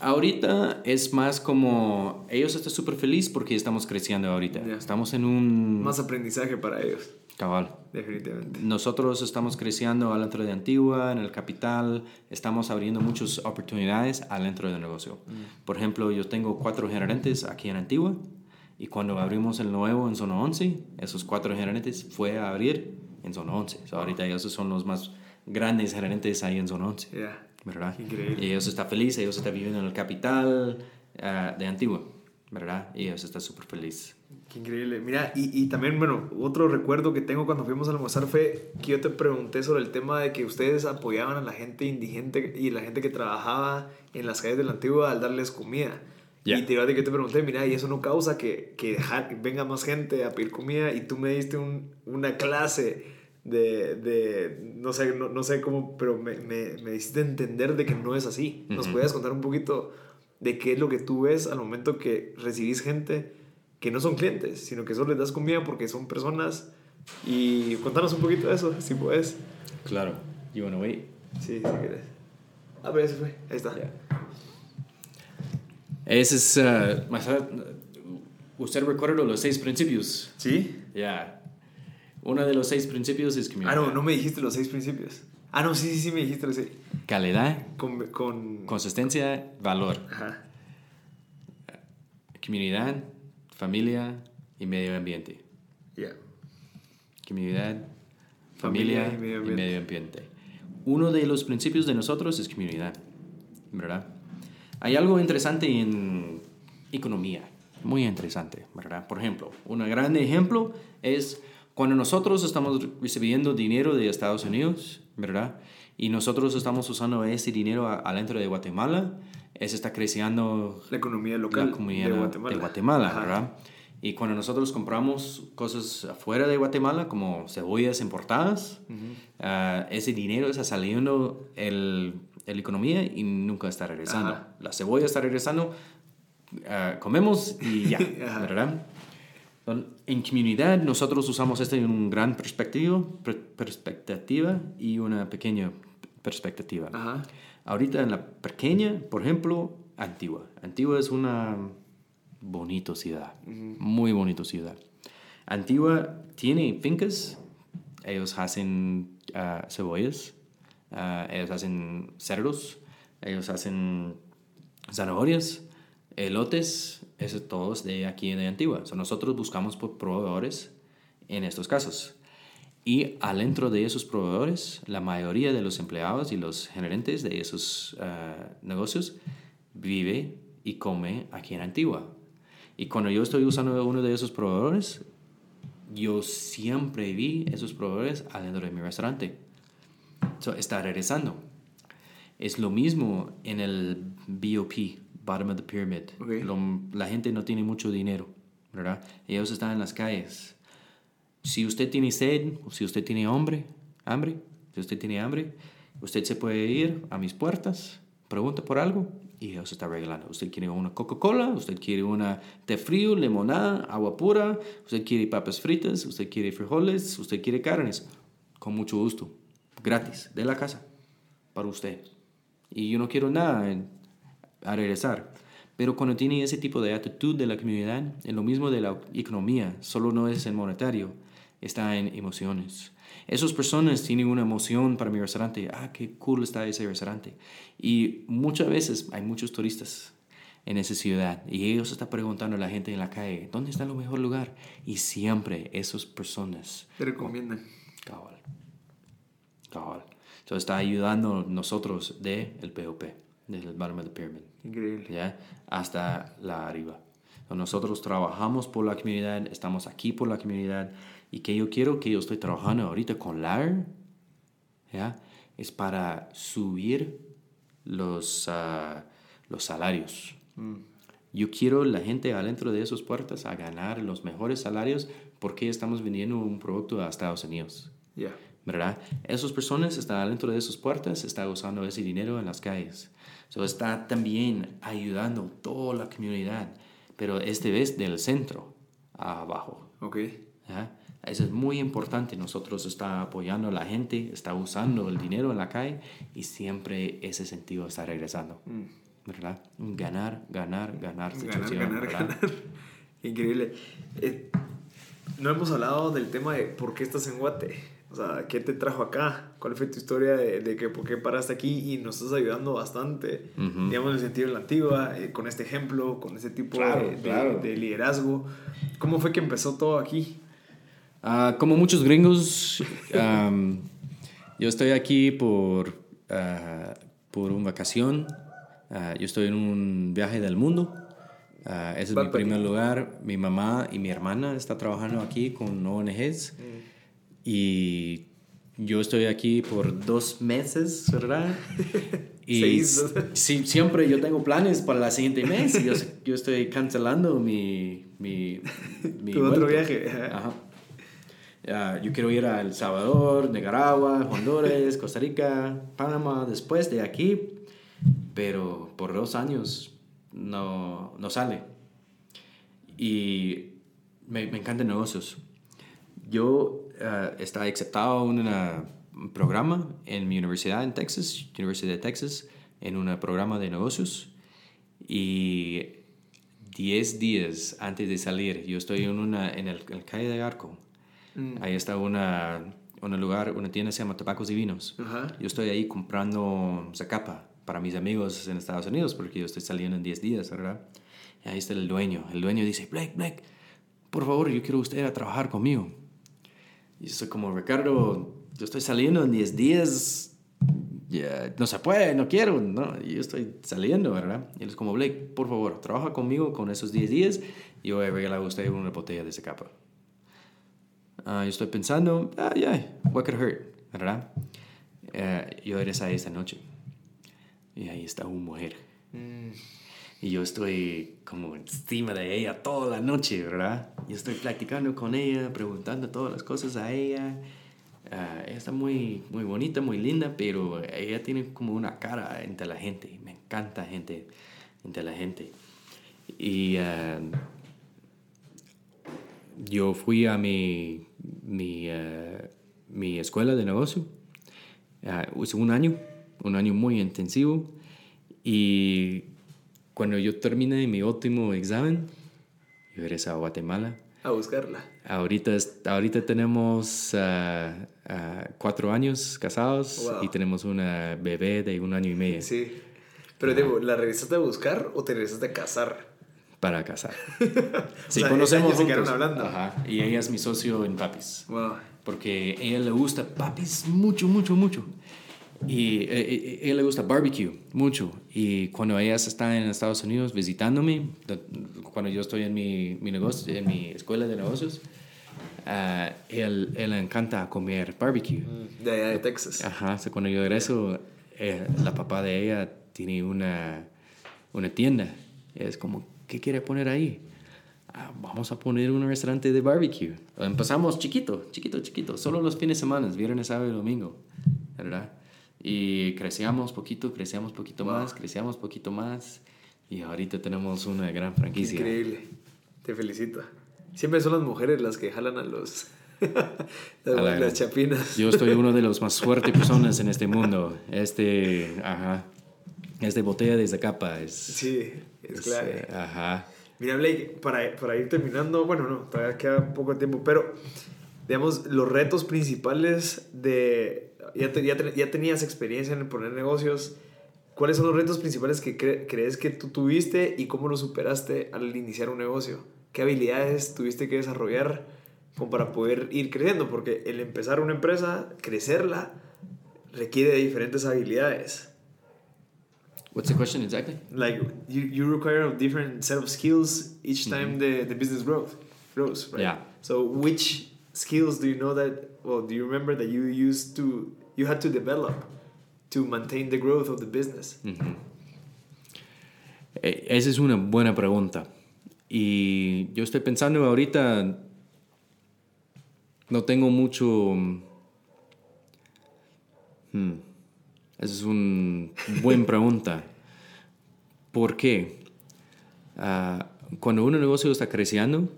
Ahorita es más como ellos están súper felices porque estamos creciendo ahorita. Ya. Estamos en un Más aprendizaje para ellos, cabal. definitivamente. Nosotros estamos creciendo adentro de Antigua, en el capital, estamos abriendo muchas oportunidades adentro del negocio. Por ejemplo, yo tengo cuatro gerentes aquí en Antigua y cuando abrimos el nuevo en Zona 11, esos cuatro gerentes fue a abrir en Zona 11. So, ahorita ellos son los más grandes gerentes ahí en Zona 11. Ya. ¿verdad? Increíble. Y ellos están felices, ellos están viviendo en el capital ah, de Antigua, ¿verdad? Y ellos están súper felices. Qué increíble. Mira, y, y también, bueno, otro recuerdo que tengo cuando fuimos a almorzar fue que yo te pregunté sobre el tema de que ustedes apoyaban a la gente indigente y la gente que trabajaba en las calles de la antigua al darles comida. Ya. Y te iba a decir que te pregunté, mira, y eso no causa que, que venga más gente a pedir comida y tú me diste un- una clase de, de no, sé, no, no sé cómo, pero me, me, me hiciste entender de que no es así. ¿Nos Ujú. puedes contar un poquito de qué es lo que tú ves al momento que recibís gente que no son clientes, sino que solo les das comida porque son personas? Y contanos un poquito de eso, si puedes. Claro. You wanna wait? Sí, si quieres. Ah, pero ya se fue. Ahí está. Ya. Ese es... ah, a- ¿Usted recuerda los seis principios? ¿Sí? Ya. Uno de los seis principios es Ah, comunidad. no, no me dijiste los seis principios. Ah, no, sí, sí, sí, me dijiste los seis. Calidad, Con... con... consistencia, valor. Ajá. Comunidad, familia y medio ambiente. Ya. Comunidad, Familia familia, y medio y medio ambiente. Uno de los principios de nosotros es comunidad, ¿verdad? Hay algo interesante en economía, muy interesante, ¿verdad? Por ejemplo, un gran ejemplo es cuando nosotros estamos recibiendo dinero de Estados Unidos, ¿verdad? Y nosotros estamos usando ese dinero adentro de Guatemala, eso está creciendo La economía local la comunidad de Guatemala. de Guatemala, Ajá. ¿verdad? Y cuando nosotros compramos cosas afuera de Guatemala, como cebollas importadas, ah, ese dinero está saliendo el, el economía y nunca está regresando. Ajá. La cebolla está regresando, ah, comemos y ya. ¿verdad? En comunidad nosotros usamos esto en un gran perspectiva, per- perspectiva y una pequeña perspectiva. Ajá. Ahorita en la pequeña, por ejemplo, Antigua. Antigua es una bonita ciudad, muy bonita ciudad. Antigua tiene fincas, ellos hacen ah, cebollas, ah, ellos hacen cerdos, ellos hacen zanahorias, elotes, eso todo es de aquí de Antigua. So, nosotros buscamos por proveedores en estos casos. Y adentro de esos proveedores, la mayoría de los empleados y los gerentes de esos ah, negocios vive y come aquí en Antigua. Y cuando yo estoy usando uno de esos proveedores, yo siempre vi esos proveedores adentro de mi restaurante. So, está regresando. Es lo mismo en el BOP, Bottom of the Pyramid. Ok. Lo- la gente no tiene mucho dinero, ¿verdad? Ellos están en las calles. Si usted tiene sed, o si usted tiene hambre, hambre, si usted tiene hambre, usted se puede ir a mis puertas, pregunta por algo y ellos está regalando. Usted quiere una Coca-Cola, usted quiere una té frío, limonada, agua pura, usted quiere papas fritas, usted quiere frijoles, usted quiere carnes, con mucho gusto, gratis, de la casa, para usted. Y yo no quiero nada en- a regresar. Pero cuando tiene ese tipo de actitud de la comunidad, es lo mismo de la economía, solo no es en monetario, está en emociones. Esas personas tienen una emoción para mi restaurante, ah, qué cool está ese restaurante. Y muchas veces hay muchos turistas en esa ciudad y ellos están preguntando a la gente en la calle, ¿dónde está el mejor lugar? Y siempre esas personas Te recomiendan. Cabal. Cabal. Entonces está ayudando nosotros de el POP, del bottom of the pyramid, Increíble. ¿ya? hasta la arriba. Entonces, nosotros trabajamos por la comunidad, estamos aquí por la comunidad y que yo quiero que yo estoy trabajando ahorita con LAR, ¿ya? es para subir los, ah, los salarios. Yo quiero la gente adentro de esas puertas a ganar los mejores salarios porque estamos vendiendo un producto a Estados Unidos. Ya. ¿Verdad? Esas personas están adentro de esas puertas, están usando ese dinero en las calles. So, está también ayudando toda la comunidad, pero este vez del centro a abajo. Ok. Eso es muy importante. Nosotros está apoyando a la gente, está usando el dinero en la calle y siempre ese sentido está regresando. ¿Verdad? Un Ganar, ganar, ganar Ganar, ganar, ¿verdad? ganar. Increíble. Eh, no hemos hablado del tema de por qué estás en Guate. O sea, ¿qué te trajo acá? ¿Cuál fue tu historia de, de que por qué paraste aquí y nos estás ayudando bastante? Ujú. Digamos, en el sentido de la antigua, eh, con este ejemplo, con ese tipo Claro, de, de- claro. de liderazgo. ¿Cómo fue que empezó todo aquí? Ah, como muchos gringos, am, yo estoy aquí por, ah, por una vacación. Ah, yo estoy en un viaje del mundo. Ese es mi Backpacking. primer lugar. Mi mamá y mi hermana están trabajando aquí con ONGs. Y yo estoy aquí por dos meses, ¿verdad? Y Seis. sí, siempre yo tengo planes para la siguiente mes y yo, yo estoy cancelando mi, mi, mi Tu otro viaje, ajá. Yo quiero ir a El Salvador, Nicaragua, Honduras, Costa Rica, Panamá, después de aquí, pero por dos años no, no sale. Y me, me encantan negocios. Yo uh, estaba aceptado en una- un programa en mi universidad en Texas, Universidad de Texas, en un programa de negocios. Y 10 días antes de salir, yo estoy en, una, en, el, en calle de Arco. Ahí está una, un lugar, una tienda se llama Tabacos Divinos. Ajá. Yo estoy ahí comprando zacapa para mis amigos en Estados Unidos porque yo estoy saliendo en 10 días, ¿verdad? Y ahí está el dueño. El dueño dice, Blake, Blake, por favor, yo quiero usted a trabajar conmigo. Y yo soy como, Ricardo, yo estoy saliendo en 10 días. ya, no se puede, no quiero, no, yo estoy saliendo, ¿verdad? Y él es como, Blake, por favor, trabaja conmigo con esos 10 días y yo voy a regalar a usted una botella de zacapa. Ah, yo estoy pensando, ah, yeah, what could hurt, ¿verdad? Eh, yo regresé esta noche y ahí está una mujer. Y yo estoy como encima de ella toda la noche, ¿verdad? Yo estoy platicando con ella, preguntando todas las cosas a ella. Ah, ella está muy, muy bonita, muy linda, pero ella tiene como una cara inteligente. Me encanta gente inteligente. Y ah, yo fui a mi, mi, eh, mi escuela de negocio. Ah, hice un año, un año muy intensivo. Y cuando yo terminé mi último examen, yo regresé a Guatemala. A buscarla. Ahorita, ahorita tenemos ah, ah, cuatro años casados Wow. y tenemos una bebé de un año y medio Sí. Pero digo, ¿la regresaste a buscar o te regresaste a casar? para casar. Sí, sea, conocemos se quedaron hablando. Ajá, y ella es mi socio en Papis. Wow. Porque a ella le gusta Papis mucho, mucho, mucho. Y eh, eh, a ella le gusta barbecue mucho. Y cuando ellas están en Estados Unidos visitándome, cuando yo estoy en mi, mi negocio, en mi escuela de negocios, a él, él le encanta comer barbecue. De allá de Texas. Ajá, so cuando yo regreso, eh, la papá de ella tiene una, una tienda. Es como, ¿qué quiere poner ahí? "Ah, vamos a poner un restaurante de barbecue. Empezamos chiquito, chiquito, chiquito, solo los fines de semana, viernes, sábado y domingo, ¿verdad? Y crecíamos poquito, crecíamos poquito más, crecíamos poquito más. Y ahorita tenemos una gran franquicia. Increíble. Te felicito. Siempre son las mujeres las que jalan a los. las, A la las gran- chapinas. Yo estoy uno de los más fuertes personas en este mundo. Este, ajá. Este botella de Zacapa es. Sí, es clave. eh, ajá. Mira, Blake, para, para ir terminando, bueno, no, todavía queda poco tiempo, pero digamos, los retos principales de. Ya, te- ya, te- ya tenías experiencia en poner negocios. ¿Cuáles son los retos principales que cre- crees que tú tuviste y cómo los superaste al iniciar un negocio? ¿Qué habilidades tuviste que desarrollar como para poder ir creciendo? Porque el empezar una empresa, crecerla, requiere de diferentes habilidades. What's the question exactly? like you, you require a different set of skills each time the, the business growth grows right Yeah. so which skills do you know that well do you remember that you used to you had to develop to maintain the growth of the business. Eh, esa es una buena pregunta. Y yo estoy pensando ahorita, no tengo mucho... Hmm, esa es una buena pregunta. ¿Por qué? Ah, cuando un negocio está creciendo,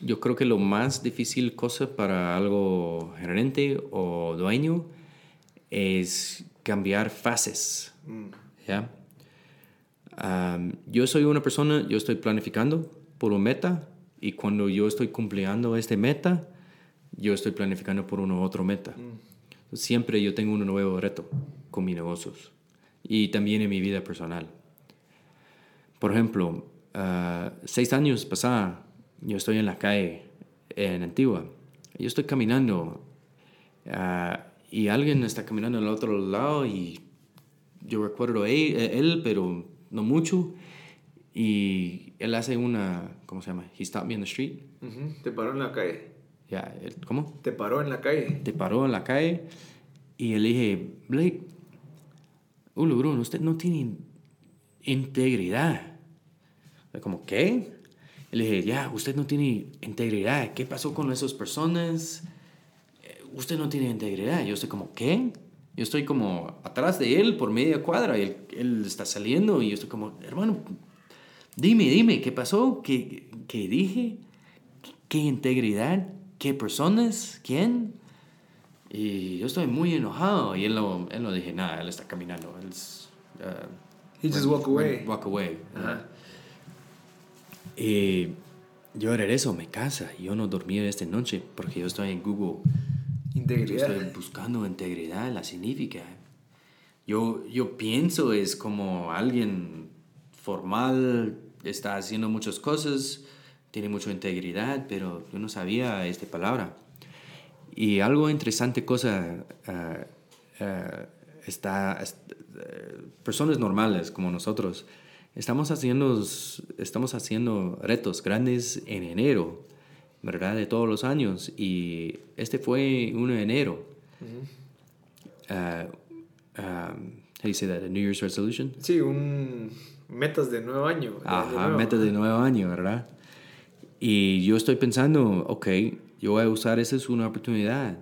yo creo que lo más difícil cosa para algo gerente o dueño es cambiar fases. Mm. ¿ya? yo soy una persona, yo estoy planificando por un meta y cuando yo estoy cumpliendo este meta, yo estoy planificando por uno otro meta. Mm. Siempre yo tengo un nuevo reto con mis negocios y también en mi vida personal. Por ejemplo, uh, seis años pasados, yo estoy en la calle en Antigua. Yo estoy caminando uh, y alguien está caminando al otro lado y yo recuerdo a él, pero no mucho. Y él hace una, ¿cómo se llama? He stopped me in the street. Te paró en la calle. Ya, ¿cómo? Te paró en la calle. Te paró en la calle. Y le dije, Blake, Ulo, Bruno, usted no tiene integridad. Como, ¿qué? Le dije, ya, usted no tiene integridad. ¿Qué pasó con esas personas? Eh, usted no tiene integridad. Yo estoy como, ¿qué? Yo estoy como atrás de él por media cuadra él, él está saliendo y yo estoy como, hermano, dime, dime, ¿qué pasó? ¿Qué, qué dije? ¿Qué integridad? ¿Qué personas? ¿Quién? Y yo estoy muy enojado y él no, él no dije nada, él está caminando. Él, uh, He just walk away. Walk away. Y yo regreso mi casa. Yo no dormí esta noche porque yo estoy en Google Integridad. estoy buscando integridad, la significa. Yo, yo pienso es como alguien formal, está haciendo muchas cosas, tiene mucha integridad, pero yo no sabía esta palabra. Y algo interesante cosa, uh, uh, está, uh, personas normales como nosotros, estamos haciendo, estamos haciendo retos grandes en enero ¿verdad? De todos los años. Y este fue 1 de enero. Uh um, how do A New Year's resolution? Sí, un metas de nuevo año. Ajá, metas de nuevo año, ¿verdad? Y yo estoy pensando, ok, yo voy a usar esa es una oportunidad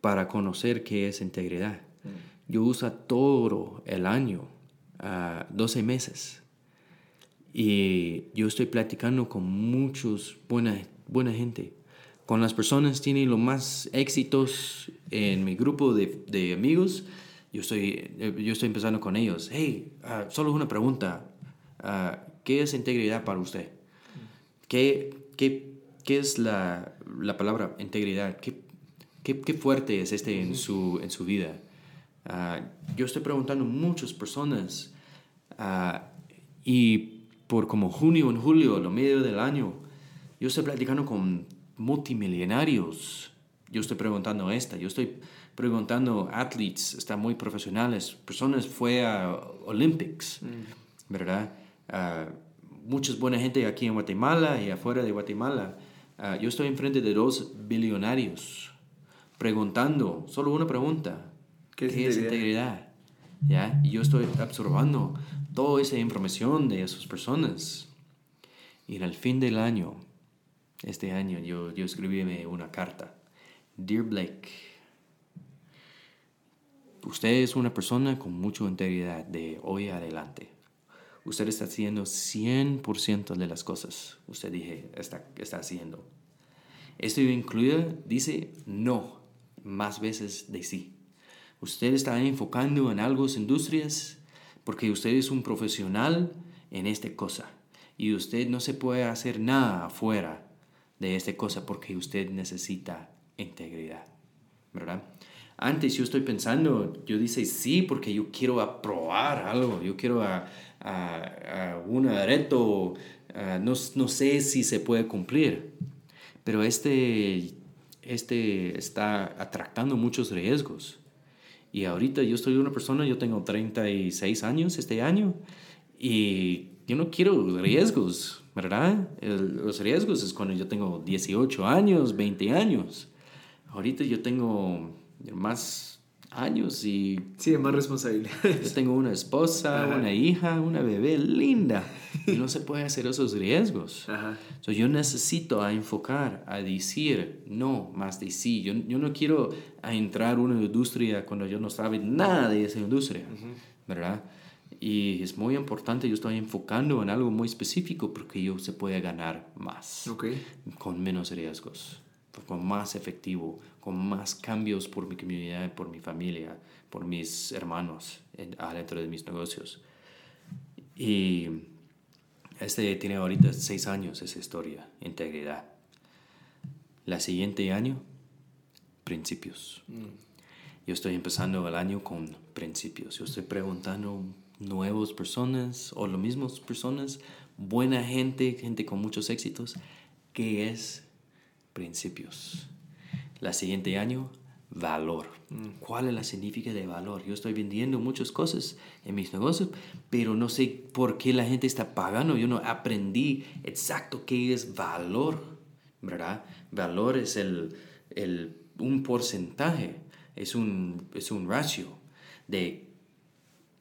para conocer qué es integridad. Mm. Yo uso todo el año, uh, 12 meses. Y yo estoy platicando con muchos buenas buena gente. Con las personas tienen los más éxitos en mi grupo de, de amigos. Yo estoy, yo estoy empezando con ellos. Hey, uh, solo una pregunta. Uh, ¿Qué es integridad para usted? ¿Qué, qué, qué es la, la, palabra integridad? ¿Qué, qué, qué fuerte es este en su, en su vida? Uh, yo estoy preguntando a muchas personas y por como junio en julio, lo medio del año, yo estoy platicando con multimillonarios. Yo estoy preguntando esta. Yo estoy preguntando athletes, están muy profesionales. Personas fue a Olympics, mm. ¿verdad? Uh, muchas buena gente aquí en Guatemala y afuera de Guatemala. Uh, yo estoy enfrente de dos billonarios preguntando, solo una pregunta. ¿Qué es, integridad? ¿Ya? Y yo estoy absorbando toda esa información de esas personas. Y en el fin del año, este año yo, yo escribí una carta. Dear Blake, usted es una persona con mucha integridad de hoy adelante. Usted está haciendo 100% de las cosas, usted dije, está, está haciendo. Esto incluye, dice, no, más veces de sí. Usted está enfocando en algo, industrias, porque usted es un profesional en esta cosa. Y usted no se puede hacer nada afuera de esta cosa porque usted necesita integridad, ¿verdad? Antes yo estoy pensando, yo dice sí porque yo quiero aprobar algo, yo quiero a, a, un reto, no, no, sé si se puede cumplir, pero este, este está atractando muchos riesgos. Y ahorita yo soy una persona, yo tengo 36 años este año y yo no quiero riesgos, ¿verdad? los riesgos es cuando yo tengo 18 años, 20 años. Ahorita yo tengo más años y Sí, más responsabilidades. yo tengo una esposa, Ajá. una hija, una bebé linda y no se puede hacer esos riesgos. Ajá. So, yo necesito a enfocar, a decir no más de sí. Yo, yo no quiero a entrar a una industria cuando yo no sabe nada de esa industria, ¿verdad? Y es muy importante, yo estoy enfocando en algo muy específico porque yo se puede ganar más, Ok. con menos riesgos, con más efectivo, con más cambios por mi comunidad, por mi familia, por mis hermanos en- adentro de mis negocios. Y este tiene ahorita seis años esa historia, integridad. La siguiente año, principios. Yo estoy empezando el año con principios. Yo estoy preguntando nuevas personas o las mismas personas, buena gente, gente con muchos éxitos, ¿qué es principios? La siguiente año, valor. ¿Cuál es la significa de valor? Yo estoy vendiendo muchas cosas en mis negocios, pero no sé por qué la gente está pagando. Yo no aprendí exacto qué es valor, ¿verdad? Valor es el, el, un porcentaje, es un, es un ratio de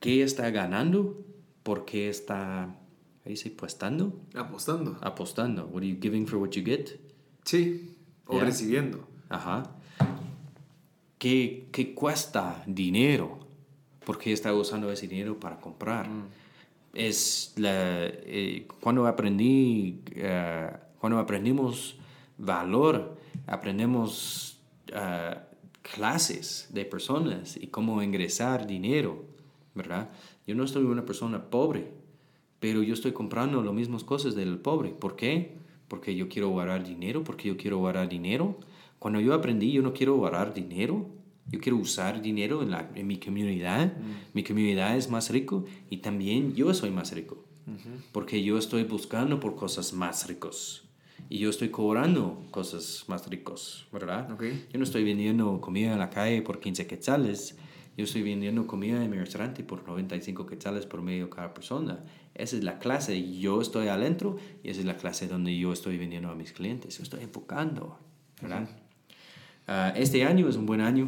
qué está ganando, por qué está, ¿qué dice? Puestando, Apostando. apostando. What are you giving for what you get? Sí. O Ya. recibiendo. Ajá. ¿Qué, qué cuesta dinero? ¿Por qué está usando ese dinero para comprar? Es la, eh, cuando aprendí, eh, cuando aprendimos valor, aprendemos eh, clases de personas y cómo ingresar dinero, ¿verdad? Yo no soy una persona pobre, pero yo estoy comprando las mismas cosas del pobre. ¿Por qué? Porque yo quiero guardar dinero, porque yo quiero guardar dinero. Cuando yo aprendí, yo no quiero guardar dinero, yo quiero usar dinero en, la, en mi comunidad. Mi comunidad es más rico y también yo soy más rico, porque yo estoy buscando por cosas más ricos. Y yo estoy cobrando cosas más ricos, ¿verdad? Ok. Yo no estoy vendiendo comida en la calle por 15 quetzales. Yo estoy vendiendo comida en mi restaurante por 95 quetzales por medio cada persona. Esa es la clase. Yo estoy adentro y esa es la clase donde yo estoy vendiendo a mis clientes. Yo estoy enfocando, ¿verdad? Ah, este año es un buen año.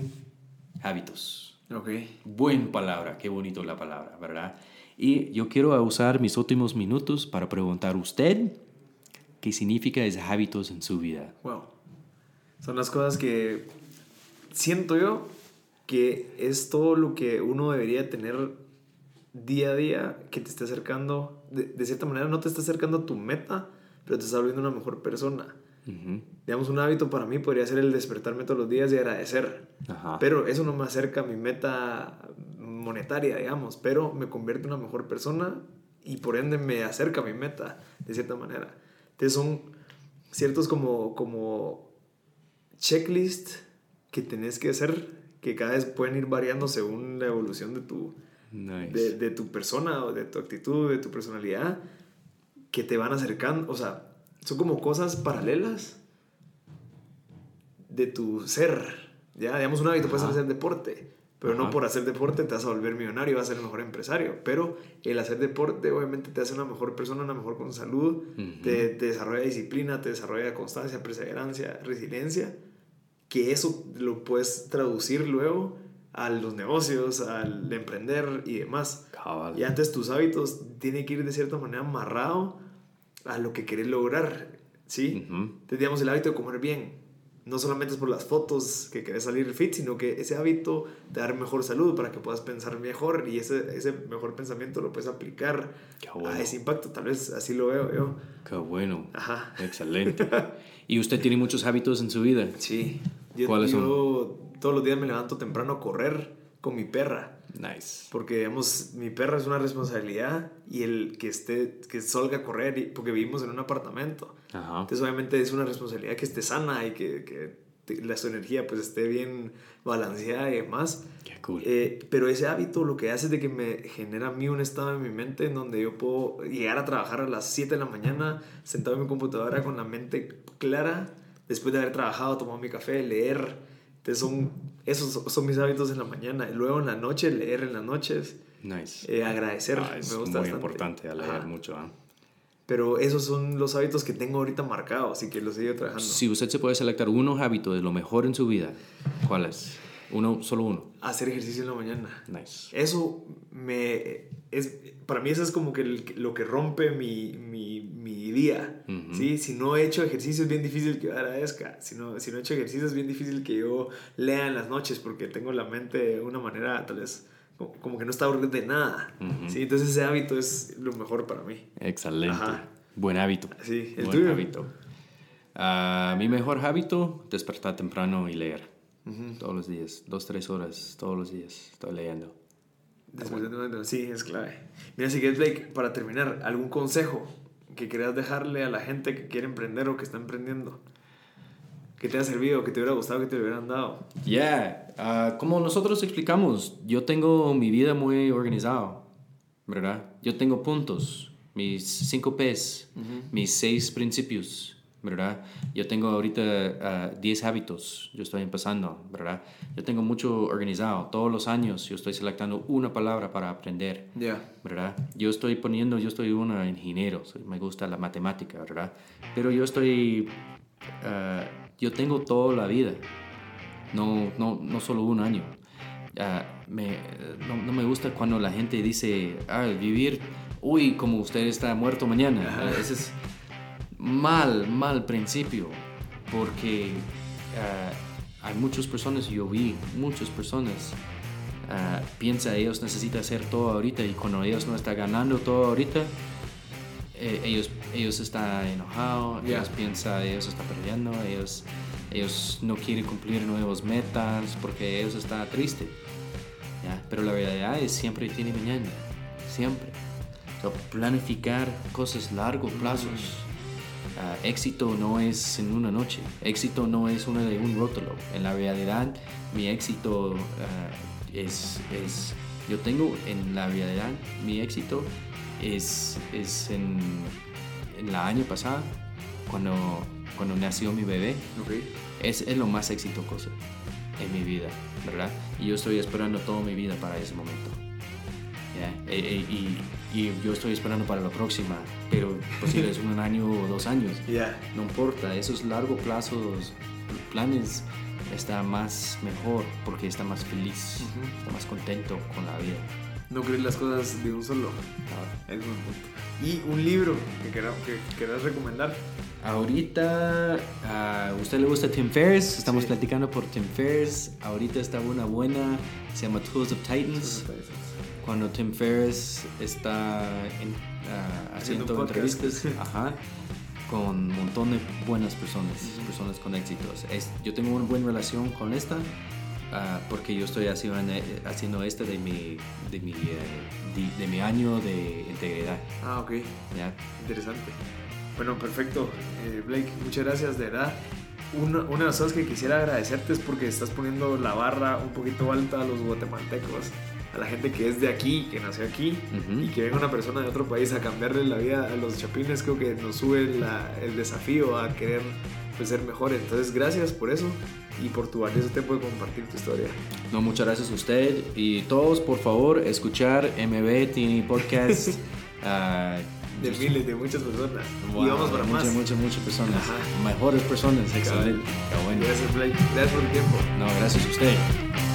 Hábitos. Ok. Buen palabra, qué bonito la palabra, ¿verdad? Y yo quiero usar mis últimos minutos para preguntar a usted qué significa esos hábitos en su vida. Wow. Son las cosas que siento yo que es todo lo que uno debería tener día a día que te esté acercando, de, de cierta manera no te está acercando a tu meta, pero te está volviendo una mejor persona. Ujú. Digamos, un hábito para mí podría ser el despertarme todos los días y agradecer. Ajá. Pero eso no me acerca a mi meta monetaria, digamos, pero me convierte en una mejor persona y por ende me acerca a mi meta, de cierta manera. Entonces son ciertos como, como checklist que tenés que hacer, que cada vez pueden ir variando según la evolución de tu, Nice. de, de tu persona o de tu actitud, de tu personalidad, que te van acercando, o sea, son como cosas paralelas de tu ser. Ya, digamos, un hábito puede ser hacer deporte, pero no por hacer deporte te vas a volver millonario, vas a ser el mejor empresario. Pero el hacer deporte, obviamente, te hace una mejor persona, una mejor con salud, te, te desarrolla disciplina, te desarrolla constancia, perseverancia, resiliencia. Que eso lo puedes traducir luego a los negocios, al emprender y demás. Cabal. Y antes tus hábitos tienen que ir de cierta manera amarrado a lo que querés lograr, ¿sí? Entonces, digamos, el hábito de comer bien. No solamente es por las fotos que querés salir fit, sino que ese hábito te da mejor salud para que puedas pensar mejor y ese, ese mejor pensamiento lo puedes aplicar bueno. a ese impacto. Tal vez así lo veo yo. Qué bueno. Ajá. Excelente. ¿Y usted tiene muchos hábitos en su vida? Sí. Yo, ¿Cuáles son? yo todos los días me levanto temprano a correr con mi perra. Nice. Porque, digamos, mi perra es una responsabilidad y el que esté, que salga a correr, y- porque vivimos en un apartamento. Ajá. Entonces, obviamente, es una responsabilidad que esté sana y que, que te- la, su energía pues esté bien balanceada y demás. Qué cool. Eh, pero ese hábito lo que hace es de que me genera a mí un estado en mi mente en donde yo puedo llegar a trabajar a las 7 de la mañana sentado en mi computadora con la mente clara, después de haber trabajado, tomado mi café, leer. Entonces son, esos son- mis hábitos en la mañana. Luego en la noche, leer en las noches, Nice. eh, agradecer. Ah, es me gusta muy bastante. importante a leer mucho. ¿ah? Pero esos son los hábitos que tengo ahorita marcados y que los sigo trabajando. Si usted se puede selectar uno hábito de lo mejor en su vida, ¿cuál es? Uno, solo uno. Hacer ejercicio en la mañana. Nice. Eso me es para mí eso es como que lo que rompe mi, mi, mi día. ¿sí? Si no he hecho ejercicio es bien difícil que yo agradezca. Si no, si no he hecho ejercicio es bien difícil que yo lea en las noches porque tengo la mente de una manera tal vez como que no está ordenada. ¿sí? Entonces ese hábito es lo mejor para mí. Excelente. Buen hábito. Sí, el Buen hábito. Ah, mi mejor hábito, despertar temprano y leer. Todos los días, dos, tres horas, todos los días estoy leyendo. Sí, es clave. Mira, si quieres, Blake, para terminar, ¿algún consejo que quieras dejarle a la gente que quiere emprender o que está emprendiendo? que te ha servido, que te hubiera gustado que te hubieran dado. Ya, ah, como nosotros explicamos, yo tengo mi vida muy organizada, ¿verdad? Yo tengo puntos, mis cinco P's, mis seis principios, ¿verdad? Yo tengo ahorita 10 ah, hábitos, yo estoy empezando, ¿verdad? Yo tengo mucho organizado, todos los años yo estoy selectando una palabra para aprender, ¿verdad? Yo estoy poniendo, yo estoy un ingeniero, me gusta la matemática, ¿verdad? Pero yo estoy, ah, yo tengo toda la vida, no, no, no solo un año. Uh, me, no, no, me gusta cuando la gente dice, ah, vivir, uy, como usted está muerto mañana. Ese es mal, mal principio, porque uh, hay muchas personas, yo vi muchas personas, uh, piensa ellos necesitan hacer todo ahorita y cuando ellos no están ganando todo ahorita, eh, ellos, ellos están enojados, ellos piensan, ellos están perdiendo, ellos, ellos no quieren cumplir nuevos metas porque ellos están tristes. Pero la realidad es siempre tiene mañana, siempre. planificar cosas largos plazos. Ah, éxito no es en una noche, éxito no es una de un rótulo. En la realidad, mi éxito ah, es, es, yo tengo en la realidad, mi éxito es, es en, en la año pasada, cuando, cuando nació mi bebé. Es, es, lo más exitoso en mi vida, ¿verdad? Y yo estoy esperando toda mi vida para ese momento. Eh, eh, y, y, yo estoy esperando para la próxima, pero posible es un año o dos años. No importa, esos largo plazos, planes, está más mejor porque está más feliz, está más contento con la vida. No crees las cosas de un solo. Ah. Es un punto. Y un libro que quieras que recomendar. Ahorita, a usted le gusta Tim Ferriss, estamos platicando por Tim Ferriss. Ahorita está una buena, se llama Tools of Titans cuando Tim Ferriss está ah, haciendo entrevistas con un montón de buenas personas, personas con éxitos. Es, yo tengo una buena relación con esta ah, porque yo estoy haciendo, haciendo esta de mi, de mi, eh, de, mi año de integridad. Ah, ok. Interesante. Bueno, perfecto. Eh, Blake, muchas gracias, de verdad. Una, una, de las cosas que quisiera agradecerte es porque estás poniendo la barra un poquito alta a los guatemaltecos a la gente que es de aquí, que nació aquí, y que venga una persona de otro país a cambiarle la vida a los chapines, creo que nos sube el desafío a querer pues, ser mejores. Entonces, gracias por eso y por tu valioso tiempo de compartir tu historia. No, muchas gracias a usted y todos, por favor, escuchar MB Tini Podcast. uh, de miles, de muchas personas. y vamos para muchas, más. Muchas, muchas personas. Mejores personas, excelente. Bueno. Gracias, Blake. Gracias por tu tiempo. No, gracias a usted.